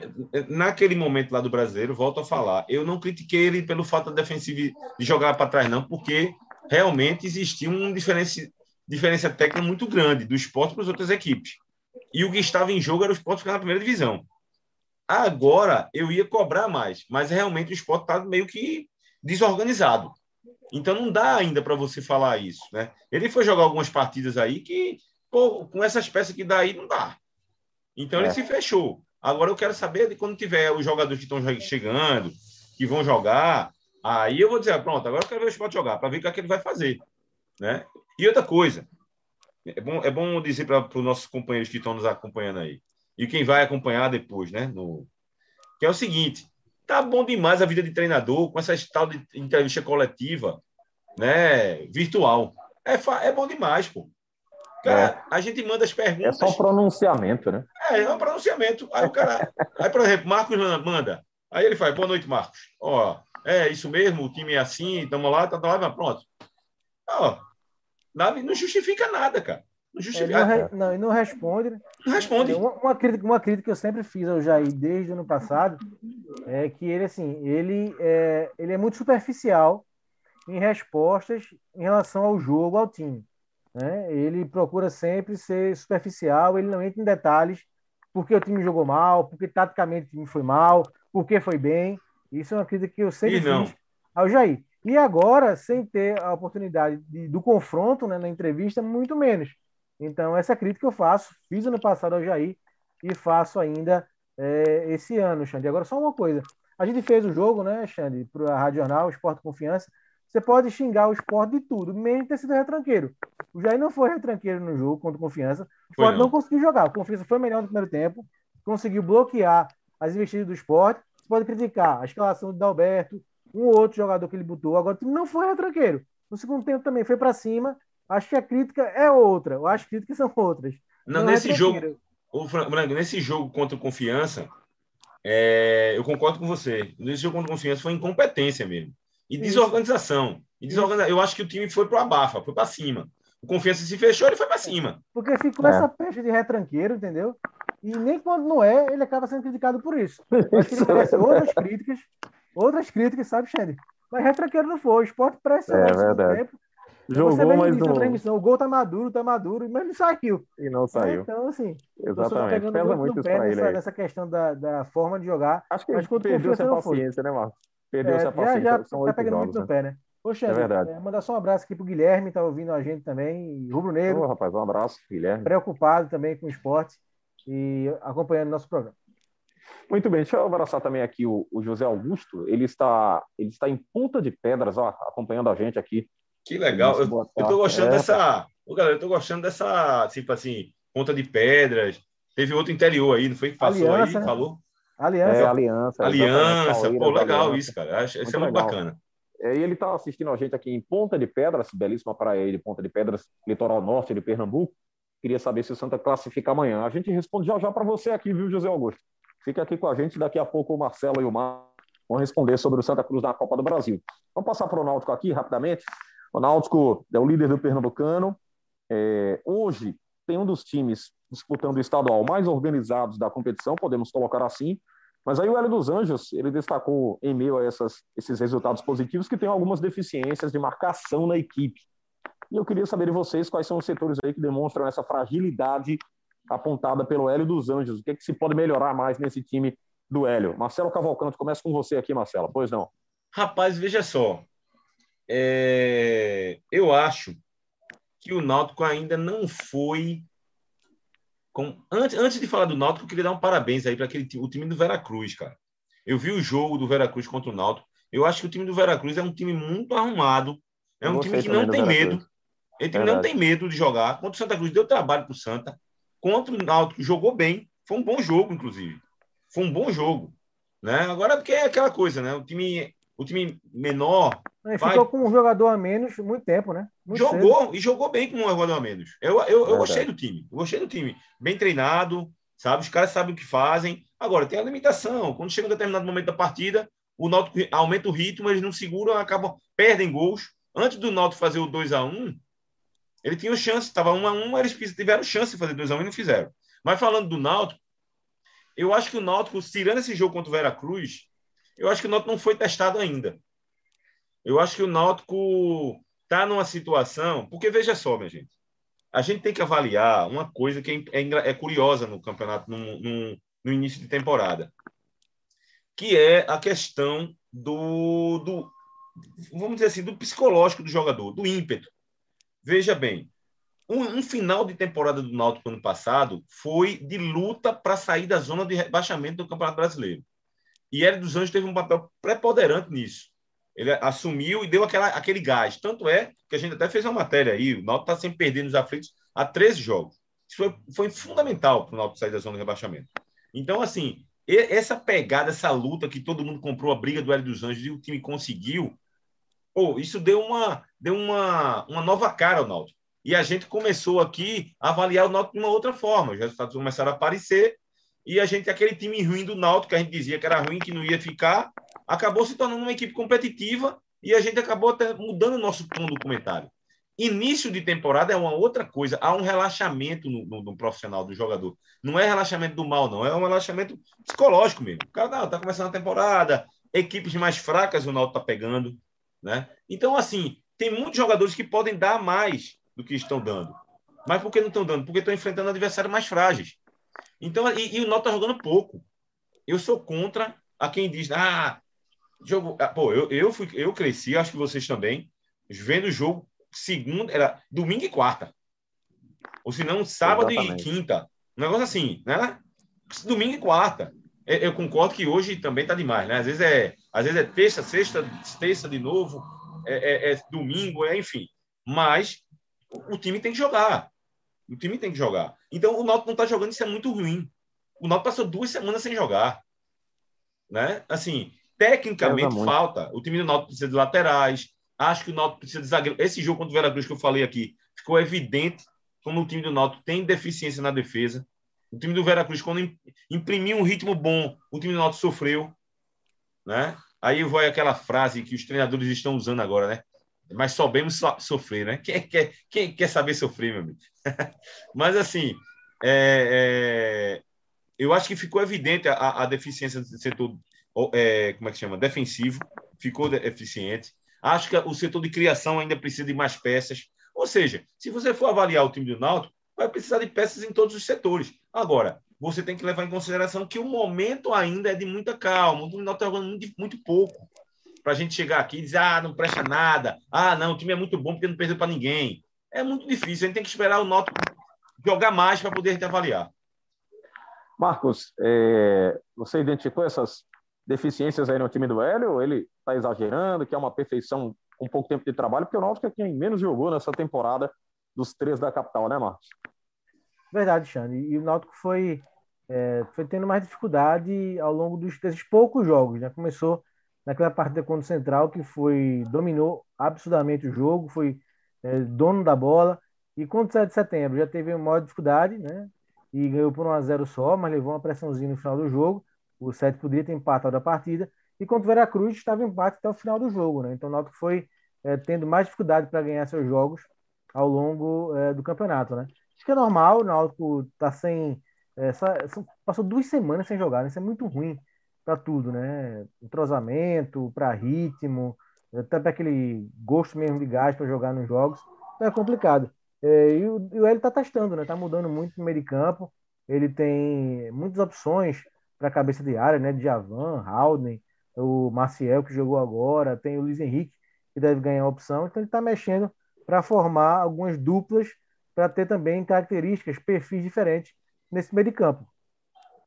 naquele momento lá do brasileiro, volto a falar, eu não critiquei ele pelo fato da defensiva de jogar para trás, não, porque realmente existia um diferença, diferença técnica muito grande do esporte para as outras equipes. E o que estava em jogo era o esporte ficar na primeira divisão. Agora eu ia cobrar mais, mas realmente o esporte está meio que desorganizado. Então não dá ainda para você falar isso, né? Ele foi jogar algumas partidas aí que, pô, com essas peças que dá aí, não dá. Então é. ele se fechou. Agora eu quero saber de quando tiver os jogadores que estão chegando, que vão jogar, aí eu vou dizer, pronto, agora eu quero ver o esporte jogar, para ver o que, é que ele vai fazer. Né? E outra coisa, é bom, é bom dizer para os nossos companheiros que estão nos acompanhando aí, e quem vai acompanhar depois, né? No, que é o seguinte: tá bom demais a vida de treinador com essa tal de entrevista coletiva, né? Virtual. É, é bom demais, pô. Cara, é. a gente manda as perguntas. É só pronunciamento, né? É, é um pronunciamento. Aí o cara. Aí, por exemplo, Marcos manda. Aí ele faz, boa noite, Marcos. Ó, é isso mesmo, o time é assim, estamos lá, tá, tá lá, pronto. Ó, não justifica nada, cara. Não justifica. Ele não, não, não responde. Né? Não responde. Uma, uma, crítica, uma crítica que eu sempre fiz ao Jair desde o ano passado é que ele, assim, ele é, ele é muito superficial em respostas em relação ao jogo, ao time. Né? Ele procura sempre ser superficial, ele não entra em detalhes porque o time jogou mal, porque taticamente o time foi mal, porque foi bem. Isso é uma crítica que eu sempre fiz ao Jair. E agora, sem ter a oportunidade de, do confronto né, na entrevista, muito menos. Então, essa crítica eu faço, fiz ano passado ao Jair e faço ainda é, esse ano, Xande. Agora, só uma coisa. A gente fez o jogo, né, Xande, para a Rádio Jornal, Esporte Confiança. Você pode xingar o esporte de tudo, mesmo ter sido retranqueiro. O Jair não foi retranqueiro no jogo contra o Confiança. O esporte não. não conseguiu jogar. O Confiança foi melhor no primeiro tempo, conseguiu bloquear as investidas do esporte. Você pode criticar a escalação do Dalberto, um ou outro jogador que ele botou. Agora, o time não foi retranqueiro. No segundo tempo também foi para cima. Acho que a crítica é outra. Eu acho que críticas são outras. Não, não é nesse é jogo, o Franco, nesse jogo contra o Confiança, é, eu concordo com você. Nesse jogo contra o Confiança foi incompetência mesmo. E desorganização. E desorganização. Eu acho que o time foi para abafa, foi para cima. O Confiança se fechou, ele foi para cima. Porque ficou é. essa peste de retranqueiro, entendeu? E nem quando não é, ele acaba sendo criticado por isso. Acho que ele merece outras críticas, outras críticas, sabe, Xande? Mas retranqueiro não foi. O esporte pressa é, verdade. tempo. Jogou, mas não... transmissão, o gol tá maduro, tá maduro, mas não saiu. E não saiu. Então, assim, Exatamente. Pesa muito, muito pé nessa, nessa, questão da, da forma de jogar. Acho que ele perdeu essa paciência, né, Marcos? Perdeu essa paciência. Já, já tá pegando muito no né? pé, né? Poxa, é verdade. É, mandar só um abraço aqui pro Guilherme, tá ouvindo a gente também, Rubro Negro. Ô, rapaz, um abraço, Guilherme. Preocupado também com o esporte e acompanhando nosso programa. Muito bem, deixa eu abraçar também aqui o, o, José Augusto. Ele está, ele está em Ponta de Pedras, ó, acompanhando a gente aqui. Que legal. Eu, tô gostando é, dessa. Ô, galera, eu tô gostando dessa, tipo assim, Ponta de Pedras. Teve outro interior aí, não foi que passou Aliança, aí, né? falou? Aliança. É, aliança. Aliança. Pô, legal aliança. isso, cara. Isso é muito legal. bacana. É, e ele está assistindo a gente aqui em Ponta de Pedras, belíssima praia de Ponta de Pedras, litoral norte de Pernambuco. Queria saber se o Santa classifica amanhã. A gente responde já já para você aqui, viu, José Augusto? Fica aqui com a gente, daqui a pouco o Marcelo e o Mar vão responder sobre o Santa Cruz na Copa do Brasil. Vamos passar para o Náutico aqui rapidamente. O Náutico é o líder do Pernambucano. É, hoje tem um dos times disputando o estadual mais organizados da competição, podemos colocar assim, Mas aí o Hélio dos Anjos, ele destacou em meio a essas, esses resultados positivos que tem algumas deficiências de marcação na equipe. E eu queria saber de vocês quais são os setores aí que demonstram essa fragilidade apontada pelo Hélio dos Anjos. O que, é que se pode melhorar mais nesse time do Hélio? Marcelo Cavalcante, começa com você aqui, Marcelo. Pois não. Rapaz, veja só. É... Eu acho que o Náutico ainda não foi com... Antes, antes de falar do Náutico, eu queria dar um parabéns aí para aquele o time do Veracruz, cara. Eu vi o jogo do Veracruz contra o Náutico. Eu acho que o time do Veracruz é um time muito arrumado. É um time que não tem medo. Ele time não tem medo de jogar. Contra o Santa Cruz deu trabalho para o Santa. Contra o Náutico jogou bem. Foi um bom jogo, inclusive. Foi um bom jogo. Né? Agora, porque é aquela coisa, né? O time, o time menor ele vai... ficou com um jogador a menos muito tempo, né? Muito jogou cedo. e jogou bem com um jogador a menos. Eu, eu, eu gostei do time. Eu gostei do time. Bem treinado, sabe? Os caras sabem o que fazem. Agora, tem a limitação. Quando chega um determinado momento da partida, o Náutico aumenta o ritmo, eles não seguram, acabam, perdem gols. Antes do Náutico fazer o 2 a 1 ele tinha chance, estava 1 a 1 eles tiveram chance de fazer 2 a 1 e não fizeram. Mas falando do Náutico, eu acho que o Náutico, tirando esse jogo contra o Veracruz, eu acho que o Náutico não foi testado ainda. Eu acho que o Náutico está numa situação. Porque veja só, minha gente. A gente tem que avaliar uma coisa que é, é, é curiosa no campeonato, no, no, no, início de temporada, que é a questão do, do, vamos dizer assim, do psicológico do jogador, do ímpeto. Veja bem, um, um final de temporada do Náutico ano passado foi de luta para sair da zona de rebaixamento do Campeonato Brasileiro. E Hélio dos Anjos teve um papel preponderante nisso. Ele assumiu e deu aquela, aquele gás. Tanto é que a gente até fez uma matéria aí, o Náutico está sempre perdendo os aflitos há 13 jogos. Isso foi, foi fundamental para o Náutico sair da zona de rebaixamento. Então, assim, essa pegada, essa luta que todo mundo comprou a briga do Hélio dos Anjos e o time conseguiu, pô, isso deu uma, deu uma, uma nova cara ao Náutico. E a gente começou aqui a avaliar o Náutico de uma outra forma. Os resultados começaram a aparecer e a gente, aquele time ruim do Náutico, que a gente dizia que era ruim, que não ia ficar, acabou se tornando uma equipe competitiva e a gente acabou até mudando o nosso tom do comentário. Início de temporada é uma outra coisa, há um relaxamento no, no, no, profissional do jogador. Não é relaxamento do mal, não, é um relaxamento psicológico mesmo. O cara está começando a temporada, equipes mais fracas o Náutico está pegando, né? Então, assim, tem muitos jogadores que podem dar mais do que estão dando. Mas por que não estão dando? Porque estão enfrentando adversários mais frágeis. Então, e, e o Náutico está jogando pouco. Eu sou contra a quem diz, ah, jogo. Ah, pô, eu, eu, fui, eu cresci, acho que vocês também, vendo o jogo segunda, era domingo e quarta. Ou se não, sábado Exatamente. e quinta. Um negócio assim, né? Domingo e quarta. Eu, eu concordo que hoje também tá demais, né? Às vezes é, às vezes é terça, sexta, terça de novo, é, é, é domingo, é, enfim. Mas o, o time tem que jogar. O time tem que jogar. Então, o Náutico não está jogando, isso é muito ruim. O Náutico passou duas semanas sem jogar. Né? Assim, tecnicamente falta. O time do Náutico precisa de laterais. Acho que o Náutico precisa de zagueiro. Esse jogo contra o Veracruz que eu falei aqui, ficou evidente como o time do Náutico tem deficiência na defesa. O time do Veracruz, quando imprimiu um ritmo bom, o time do Náutico sofreu. Né? Aí vai aquela frase que os treinadores estão usando agora, né? mas soubemos so sofrer, né? Quem quer, quem quer saber sofrer, meu amigo? mas, assim, é, é, eu acho que ficou evidente a, a deficiência do setor, é, como é que chama? Defensivo, ficou deficiente. Acho que o setor de criação ainda precisa de mais peças. Ou seja, se você for avaliar o time do Náutico, vai precisar de peças em todos os setores. Agora, você tem que levar em consideração que o momento ainda é de muita calma. O Náutico está jogando muito, muito pouco para a gente chegar aqui e dizer, ah, não presta nada, ah, não, o time é muito bom porque não perdeu para ninguém. É muito difícil, a gente tem que esperar o Noto jogar mais para poder avaliar. Marcos, é, você identificou essas deficiências aí no time do Hélio? Ele está exagerando, que é uma perfeição com pouco tempo de trabalho, porque o Náutico é quem menos jogou nessa temporada dos três da capital, né, Marcos? Verdade, Xande. E o Náutico foi, é, foi tendo mais dificuldade ao longo dos, desses poucos jogos. Né? Começou naquela partida contra o Central, que foi dominou absurdamente o jogo, foi é, dono da bola. E contra o 7 de setembro já teve maior dificuldade, né? E ganhou por 1 a 0 só, mas levou uma pressãozinha no final do jogo. O 7 poderia ter empatado a partida. E contra o Veracruz estava empate até o final do jogo, né? Então o Náutico foi é, tendo mais dificuldade para ganhar seus jogos ao longo é, do campeonato, né? Acho que é normal, o Náutico tá sem. É, só, passou duas semanas sem jogar, né? Isso é muito ruim para tudo, né? Entrosamento, para ritmo, até para aquele gosto mesmo de gás para jogar nos jogos. Então é complicado. É, e o, o Hélio está testando, né? Está mudando muito no meio de campo. Ele tem muitas opções para cabeça de área, né? Djavan, Haldane, o Maciel, que jogou agora, tem o Luiz Henrique, que deve ganhar a opção. Então ele está mexendo para formar algumas duplas para ter também características, perfis diferentes nesse meio de campo.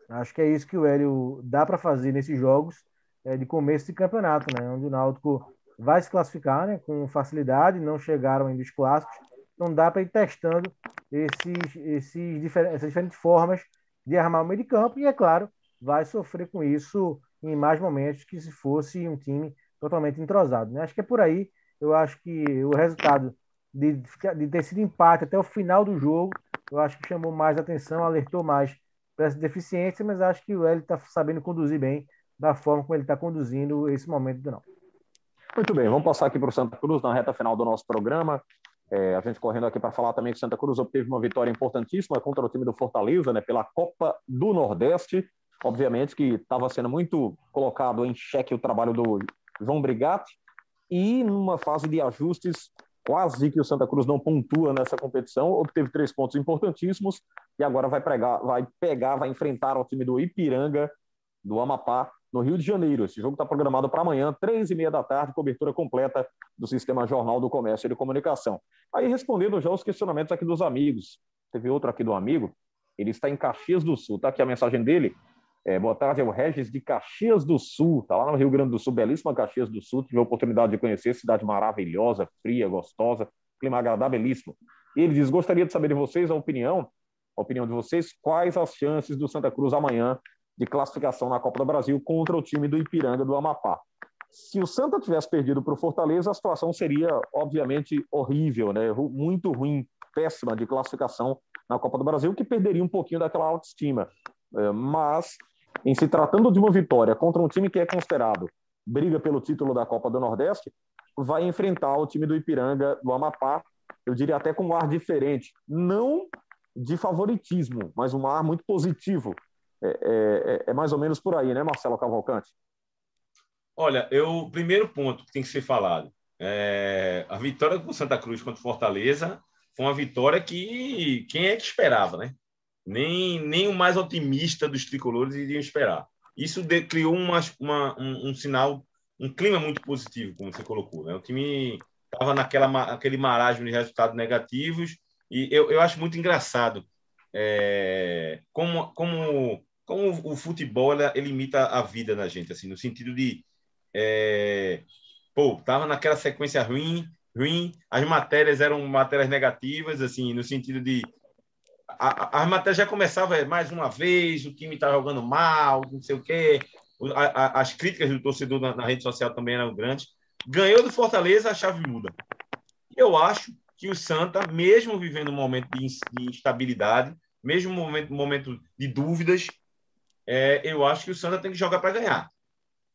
Acho que é isso que o Hélio dá para fazer nesses jogos é, de começo de campeonato, né? Onde o Náutico vai se classificar né, com facilidade, não chegaram ainda os clássicos, então dá para ir testando esses, esses, essas diferentes formas de armar o meio de campo e, é claro, vai sofrer com isso em mais momentos que se fosse um time totalmente entrosado. Né? Acho que é por aí. Eu acho que o resultado de, de ter sido empate até o final do jogo, eu acho que chamou mais atenção, alertou mais para essa deficiência, mas acho que o Hélio está sabendo conduzir bem da forma como ele está conduzindo esse momento do não. Muito bem, vamos passar aqui para o Santa Cruz na reta final do nosso programa. É, a gente correndo aqui para falar também que Santa Cruz obteve uma vitória importantíssima contra o time do Fortaleza, né, pela Copa do Nordeste. Obviamente que estava sendo muito colocado em xeque o trabalho do João Brigatti e numa fase de ajustes quase que o Santa Cruz não pontua nessa competição, obteve três pontos importantíssimos e agora vai, pregar, vai pegar, vai enfrentar o time do Ipiranga, do Amapá, no Rio de Janeiro. Esse jogo está programado para amanhã, três e meia da tarde, cobertura completa do Sistema Jornal do Comércio e de Comunicação. Aí, respondendo já os questionamentos aqui dos amigos, teve outro aqui do amigo, ele está em Caxias do Sul, tá aqui a mensagem dele. É, boa tarde, é o Regis de Caxias do Sul, tá lá no Rio Grande do Sul, belíssima Caxias do Sul, tive a oportunidade de conhecer, cidade maravilhosa, fria, gostosa, clima agradabilíssimo. Ele diz, gostaria de saber de vocês a opinião, a opinião de vocês, quais as chances do Santa Cruz amanhã de classificação na Copa do Brasil contra o time do Ipiranga do Amapá. Se o Santa tivesse perdido para o Fortaleza, a situação seria, obviamente, horrível, né? muito ruim, péssima de classificação na Copa do Brasil, que perderia um pouquinho daquela autoestima. É, mas, em se tratando de uma vitória contra um time que é considerado briga pelo título da Copa do Nordeste, vai enfrentar o time do Ipiranga do Amapá, eu diria até com um ar diferente. Não de favoritismo, mas um ar muito positivo é, é, é, mais ou menos por aí, né, Marcelo Cavalcante? Olha, eu, o primeiro ponto que tem que ser falado, é, a vitória do Santa Cruz contra Fortaleza foi uma vitória que quem é que esperava, né? Nem, nem o mais otimista dos tricolores iria esperar. Isso de, criou uma, uma, um, um, sinal, um clima muito positivo, como você colocou. Né? O time estava naquela aquele marasmo de resultados negativos e eu, eu acho muito engraçado é, como, como como o futebol ele a vida da gente, assim, no sentido de é, pô, tava naquela sequência ruim, ruim, as matérias eram matérias negativas, assim, no sentido de as matérias já começavam é, mais uma vez, o time tá jogando mal, não sei o quê, a, a, as críticas do torcedor na, na, rede social também eram grandes. Ganhou do Fortaleza, a chave muda. Eu acho que o Santa, mesmo vivendo um momento de, de instabilidade, mesmo um momento, momento de dúvidas, é, eu acho que o Santa tem que jogar para ganhar.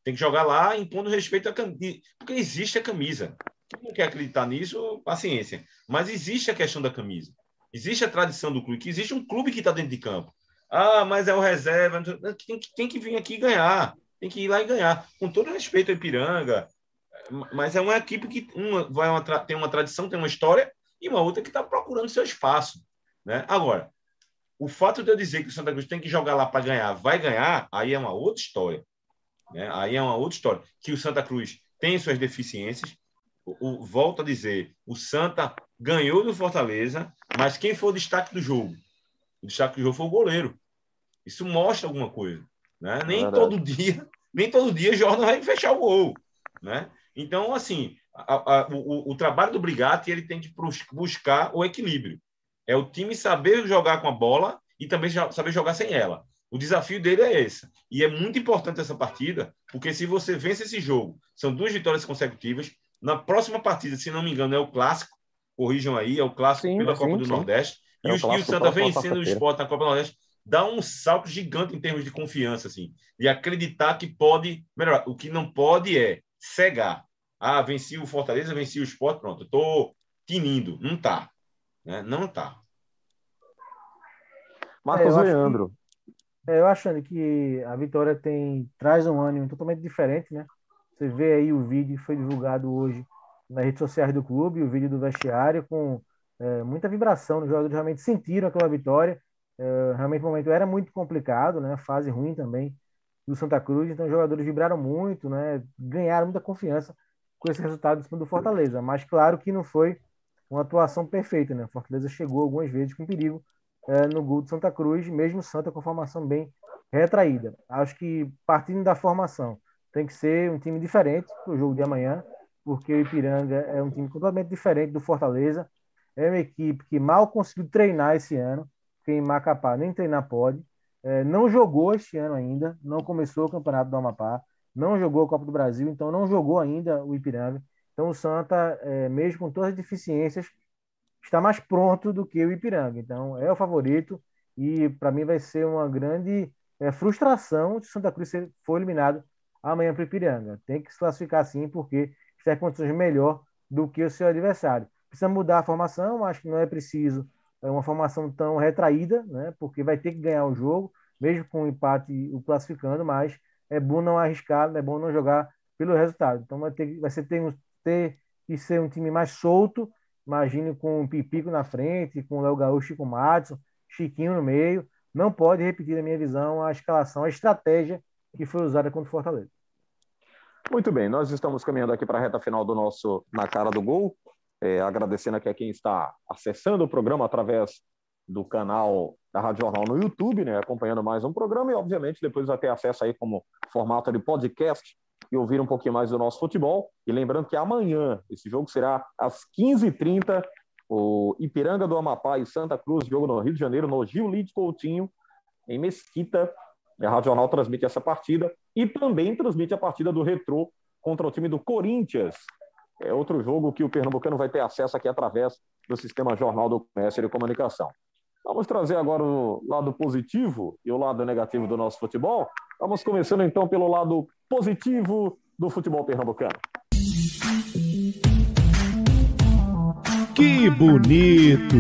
Tem que jogar lá impondo respeito à camisa. Porque existe a camisa. Quem não quer acreditar nisso, paciência. Mas existe a questão da camisa. Existe a tradição do clube, que existe um clube que está dentro de campo. Ah, mas é o reserva. Tem que, tem que vir aqui ganhar. Tem que ir lá e ganhar. Com todo respeito ao Ipiranga. Mas é uma equipe que uma, vai uma, tem uma tradição, tem uma história, e uma outra que está procurando seu espaço. Né? Agora, o fato de eu dizer que o Santa Cruz tem que jogar lá para ganhar, vai ganhar, aí é uma outra história. Né? Aí é uma outra história. Que o Santa Cruz tem suas deficiências. O, o, volto a dizer, o Santa ganhou do Fortaleza, mas quem foi o destaque do jogo? O destaque do jogo foi o goleiro. Isso mostra alguma coisa. Né? Nem todo dia, nem todo dia o Jordan vai fechar o gol. Né? Então, assim, a, a, o, o, trabalho do Brigatti ele tem que buscar o equilíbrio. É o time saber jogar com a bola e também saber jogar sem ela. O desafio dele é esse. E é muito importante essa partida, porque se você vence esse jogo, são duas vitórias consecutivas. Na próxima partida, se não me engano, é o clássico. Corrijam aí, é o clássico sim, pela sim, Copa do sim. Nordeste. É e, o, e o Santa vencendo o esporte na Copa do Nordeste dá um salto gigante em termos de confiança, assim, de acreditar que pode melhorar. O que não pode é cegar. Ah, venci o Fortaleza, venci o esporte, pronto, eu tô tinindo. Não tá. Né? Não está. Marcos é, Leandro. É, eu achando que a vitória tem traz um ânimo totalmente diferente, né? Você vê aí o vídeo que foi divulgado hoje nas redes sociais do clube, o vídeo do vestiário com é, muita vibração. Os jogadores realmente sentiram aquela vitória. É, realmente o momento era muito complicado, né? Fase ruim também do Santa Cruz, então os jogadores vibraram muito, né? Ganharam muita confiança com esse resultado do Fortaleza. Mas claro que não foi uma atuação perfeita, né? Fortaleza chegou algumas vezes com perigo é, no gol do Santa Cruz, mesmo Santa com formação bem retraída. Acho que partindo da formação tem que ser um time diferente para o jogo de amanhã, porque o Ipiranga é um time completamente diferente do Fortaleza. É uma equipe que mal conseguiu treinar esse ano, que em Macapá nem treinar pode. É, não jogou este ano ainda, não começou o Campeonato do Amapá, não jogou a Copa do Brasil, então não jogou ainda o Ipiranga. Então o Santa, é, mesmo com todas as deficiências, está mais pronto do que o Ipiranga. Então, é o favorito e para mim vai ser uma grande é, frustração se Santa Cruz for eliminado amanhã para o Ipiranga. Tem que se classificar sim, porque está em condições melhor do que o seu adversário. Precisa mudar a formação, acho que não é preciso é uma formação tão retraída, né? porque vai ter que ganhar o jogo, mesmo com o empate o classificando, mas é bom não arriscar, é bom não jogar pelo resultado. Então vai ter, vai ser, ter, ter que ser um time mais solto Imagine com o Pipico na frente, com o Léo Gaúcho e com o Madison, Chiquinho no meio. Não pode repetir, na minha visão, a escalação, a estratégia que foi usada contra o Fortaleza. Muito bem, nós estamos caminhando aqui para a reta final do nosso Na Cara do Gol. É, agradecendo aqui a quem está acessando o programa através do canal da Rádio Jornal no YouTube, né, acompanhando mais um programa e, obviamente, depois vai ter acesso aí como formato de podcast e ouvir um pouquinho mais do nosso futebol. E lembrando que amanhã esse jogo será às 15h30, o Ipiranga do Amapá e Santa Cruz, jogo no Rio de Janeiro, no Gil Lide Coutinho, em Mesquita. A Rádio Jornal transmite essa partida e também transmite a partida do Retrô contra o time do Corinthians. É outro jogo que o pernambucano vai ter acesso aqui através do Sistema Jornal do Comércio e Comunicação. Vamos trazer agora o lado positivo e o lado negativo do nosso futebol. Vamos começando então pelo lado positivo do futebol pernambucano. Que bonito!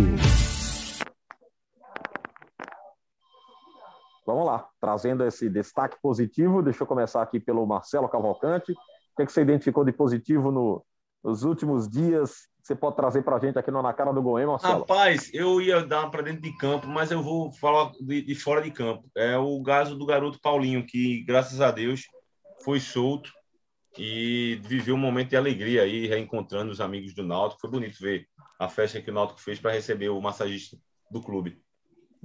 Vamos lá, trazendo esse destaque positivo, deixa eu começar aqui pelo Marcelo Cavalcante. O que, é que você identificou de positivo no, nos últimos dias você pode trazer para a gente aqui no Na Cara do Goiânia, Marcelo? Rapaz, eu ia dar para dentro de campo, mas eu vou falar de, de, fora de campo. É o caso do garoto Paulinho, que, graças a Deus, foi solto e viveu um momento de alegria aí, reencontrando os amigos do Náutico. Foi bonito ver a festa que o Náutico fez para receber o massagista do clube.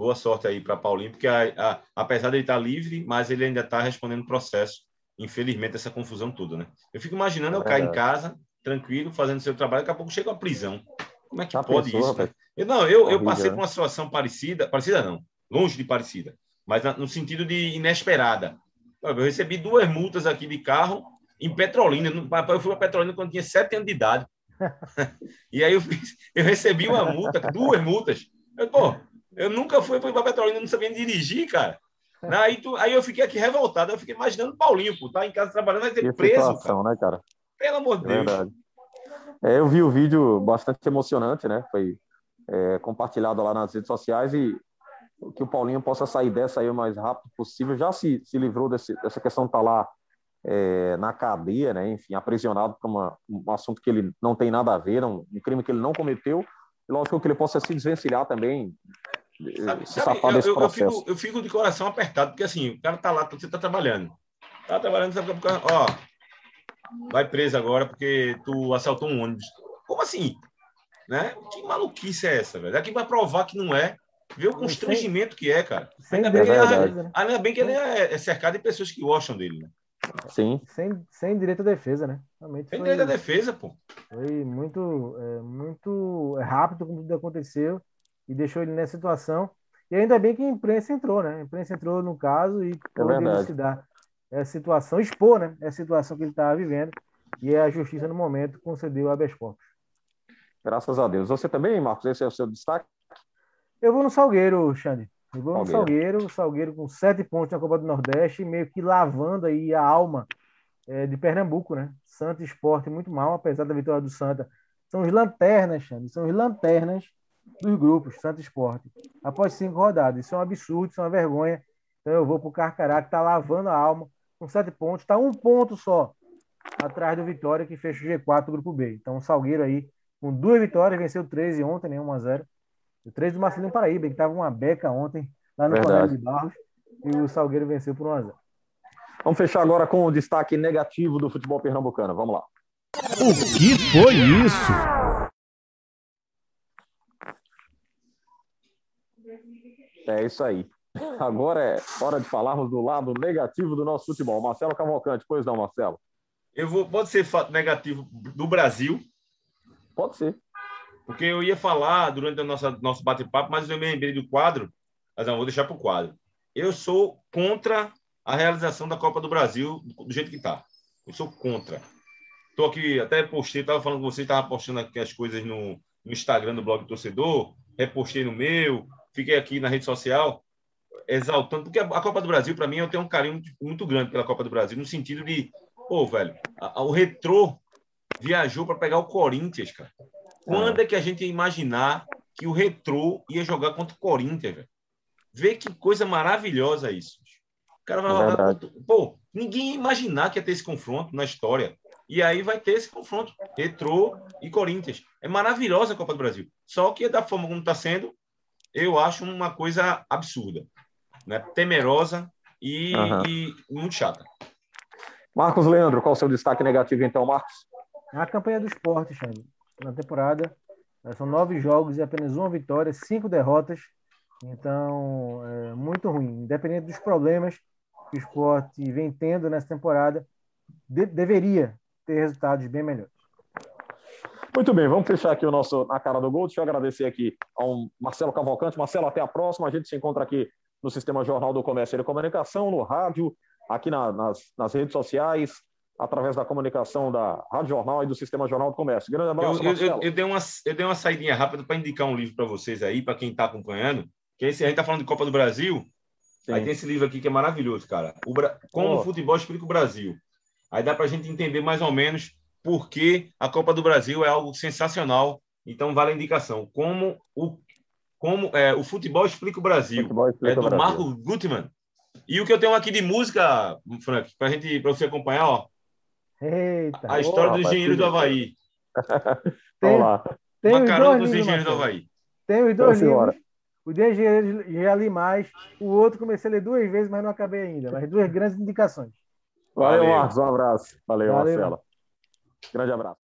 Boa sorte aí para Paulinho, porque a, a, apesar de ele estar livre, mas ele ainda está respondendo processo. Infelizmente, essa confusão toda, né? Eu fico imaginando é eu cair em casa, tranquilo, fazendo seu trabalho, daqui a pouco chega a prisão. Como é que Já pode pensou, isso? Né? Eu, não, eu, eu passei por uma situação parecida, parecida não, longe de parecida, mas no sentido de inesperada. Eu recebi duas multas aqui de carro em Petrolina. Eu fui para Petrolina quando tinha sete anos de idade. e aí eu, eu recebi uma multa, duas multas. Eu, pô, eu nunca fui para Petrolina, não sabia dirigir, cara. Aí, tu, aí eu fiquei aqui revoltado, eu fiquei imaginando Paulinho, pô, tá em casa trabalhando, vai ter preso. Situação, cara. né, cara? Pelo amor de Deus. Verdade. É, eu vi o vídeo bastante emocionante, né? Foi é, compartilhado lá nas redes sociais e que o Paulinho possa sair dessa aí o mais rápido possível. Já se, se livrou desse, dessa questão de estar tá lá é, na cadeia, né? Enfim, aprisionado por uma, um assunto que ele não tem nada a ver, um, um crime que ele não cometeu. E lógico que ele possa se desvencilhar também, sabe, sabe, eu, eu, eu, fico, eu fico de coração apertado, porque assim, o cara tá lá, você tá trabalhando. Tá trabalhando, sabe, ó, vai preso agora porque tu assaltou um ônibus. Como assim? Né? Que maluquice é essa, velho? Aqui vai provar que não é. Vê o constrangimento que é, cara. Ainda bem, é ele, é, ainda bem que ele é, é cercado de pessoas que gostam dele, né? Sim. Sem, sem direito à defesa, né? Realmente sem foi, direito à defesa, pô. Foi muito, é, muito rápido como tudo aconteceu e deixou ele nessa situação. E ainda bem que a imprensa entrou, né? A imprensa entrou no caso e pôde é elucidar essa situação, expor né, essa situação que ele estava vivendo, e a justiça, no momento, concedeu habeas corpus. Graças a Deus. Você também, Marcos? Esse é o seu destaque? Eu vou no Salgueiro, Xande. Eu vou no Salgueiro, Salgueiro com sete pontos na Copa do Nordeste, meio que lavando aí a alma é, de Pernambuco, né? Santa Esporte muito mal, apesar da vitória do Santa. São os lanternas, Xande, são os lanternas dos grupos, Santa Esporte. Após cinco rodadas. Isso é um absurdo, isso é uma vergonha. Então eu vou para o Carcará, que está lavando a alma, com sete pontos, está um ponto só atrás do Vitória, que fecha o G4 do Grupo B. Então o Salgueiro aí, com duas vitórias, venceu 13 ontem, né? 1x0. O 3 do Marcelinho Paraíba, que estava uma beca ontem lá no Correio de Barros, e o Salgueiro venceu por 1x0. Vamos fechar agora com o destaque negativo do futebol pernambucano. Vamos lá. O que foi isso? É isso aí. Agora é hora de falarmos do lado negativo do nosso futebol. Marcelo Cavalcante, pois não, Marcelo? Eu vou, pode ser fato negativo do Brasil? Pode ser. Porque eu ia falar durante o nosso, nosso bate-papo, mas eu me lembrei do quadro, mas não, vou deixar para o quadro. Eu sou contra a realização da Copa do Brasil do jeito que está. Eu sou contra. Estou aqui, até postei, estava falando com você, estava postando aqui as coisas no, no Instagram do blog do torcedor, repostei no meu, fiquei aqui na rede social exaltando, porque a Copa do Brasil, para mim, eu tenho um carinho muito, muito, grande pela Copa do Brasil, no sentido de, pô, velho, a, a, o Retrô viajou para pegar o Corinthians, cara. Quando é. é que a gente ia imaginar que o Retrô ia jogar contra o Corinthians, velho? Vê que coisa maravilhosa isso. O cara vai é contra... Pô, ninguém ia imaginar que ia ter esse confronto na história. E aí vai ter esse confronto, Retrô e Corinthians. É maravilhosa a Copa do Brasil. Só que da forma como está sendo, eu acho uma coisa absurda, né? temerosa e, uhum. e muito chata. Marcos Leandro, qual o seu destaque negativo então, Marcos? A campanha do esporte, Xande. Na temporada, são nove jogos e apenas uma vitória, cinco derrotas. Então, é muito ruim. Independente dos problemas que o esporte vem tendo nessa temporada, de deveria ter resultados bem melhores. Muito bem, vamos fechar aqui o nosso Na Cara do Gol. Deixa eu agradecer aqui ao Marcelo Cavalcante. Marcelo, até a próxima. A gente se encontra aqui no Sistema Jornal do Comércio e Comunicação, no rádio, aqui na, nas, nas redes sociais, através da comunicação da Rádio Jornal e do Sistema Jornal do Comércio. Grande abraço, eu, eu, eu, eu dei uma, eu dei uma saidinha rápida para indicar um livro para vocês aí, para quem está acompanhando, que esse, a gente está falando de Copa do Brasil, Sim. aí tem esse livro aqui que é maravilhoso, cara. O, Como oh. o futebol explica o Brasil. Aí dá para a gente entender mais ou menos porque a Copa do Brasil é algo sensacional. Então, vale a indicação. Como o, como, é, o futebol explica o Brasil. Explica é do Marco Gutmann. E o que eu tenho aqui de música, Frank, para gente, para você acompanhar, ó. Eita, a história dos engenheiros do Havaí. Vamos lá. Tem Macarão dos engenheiros do Havaí. Tem os dois livros. O de engenheiros já li mais. O outro comecei a ler duas vezes, mas não acabei ainda. Mas duas grandes indicações. Valeu, Marcos. Um abraço. Valeu, Valeu. Marcelo. Grande abraço.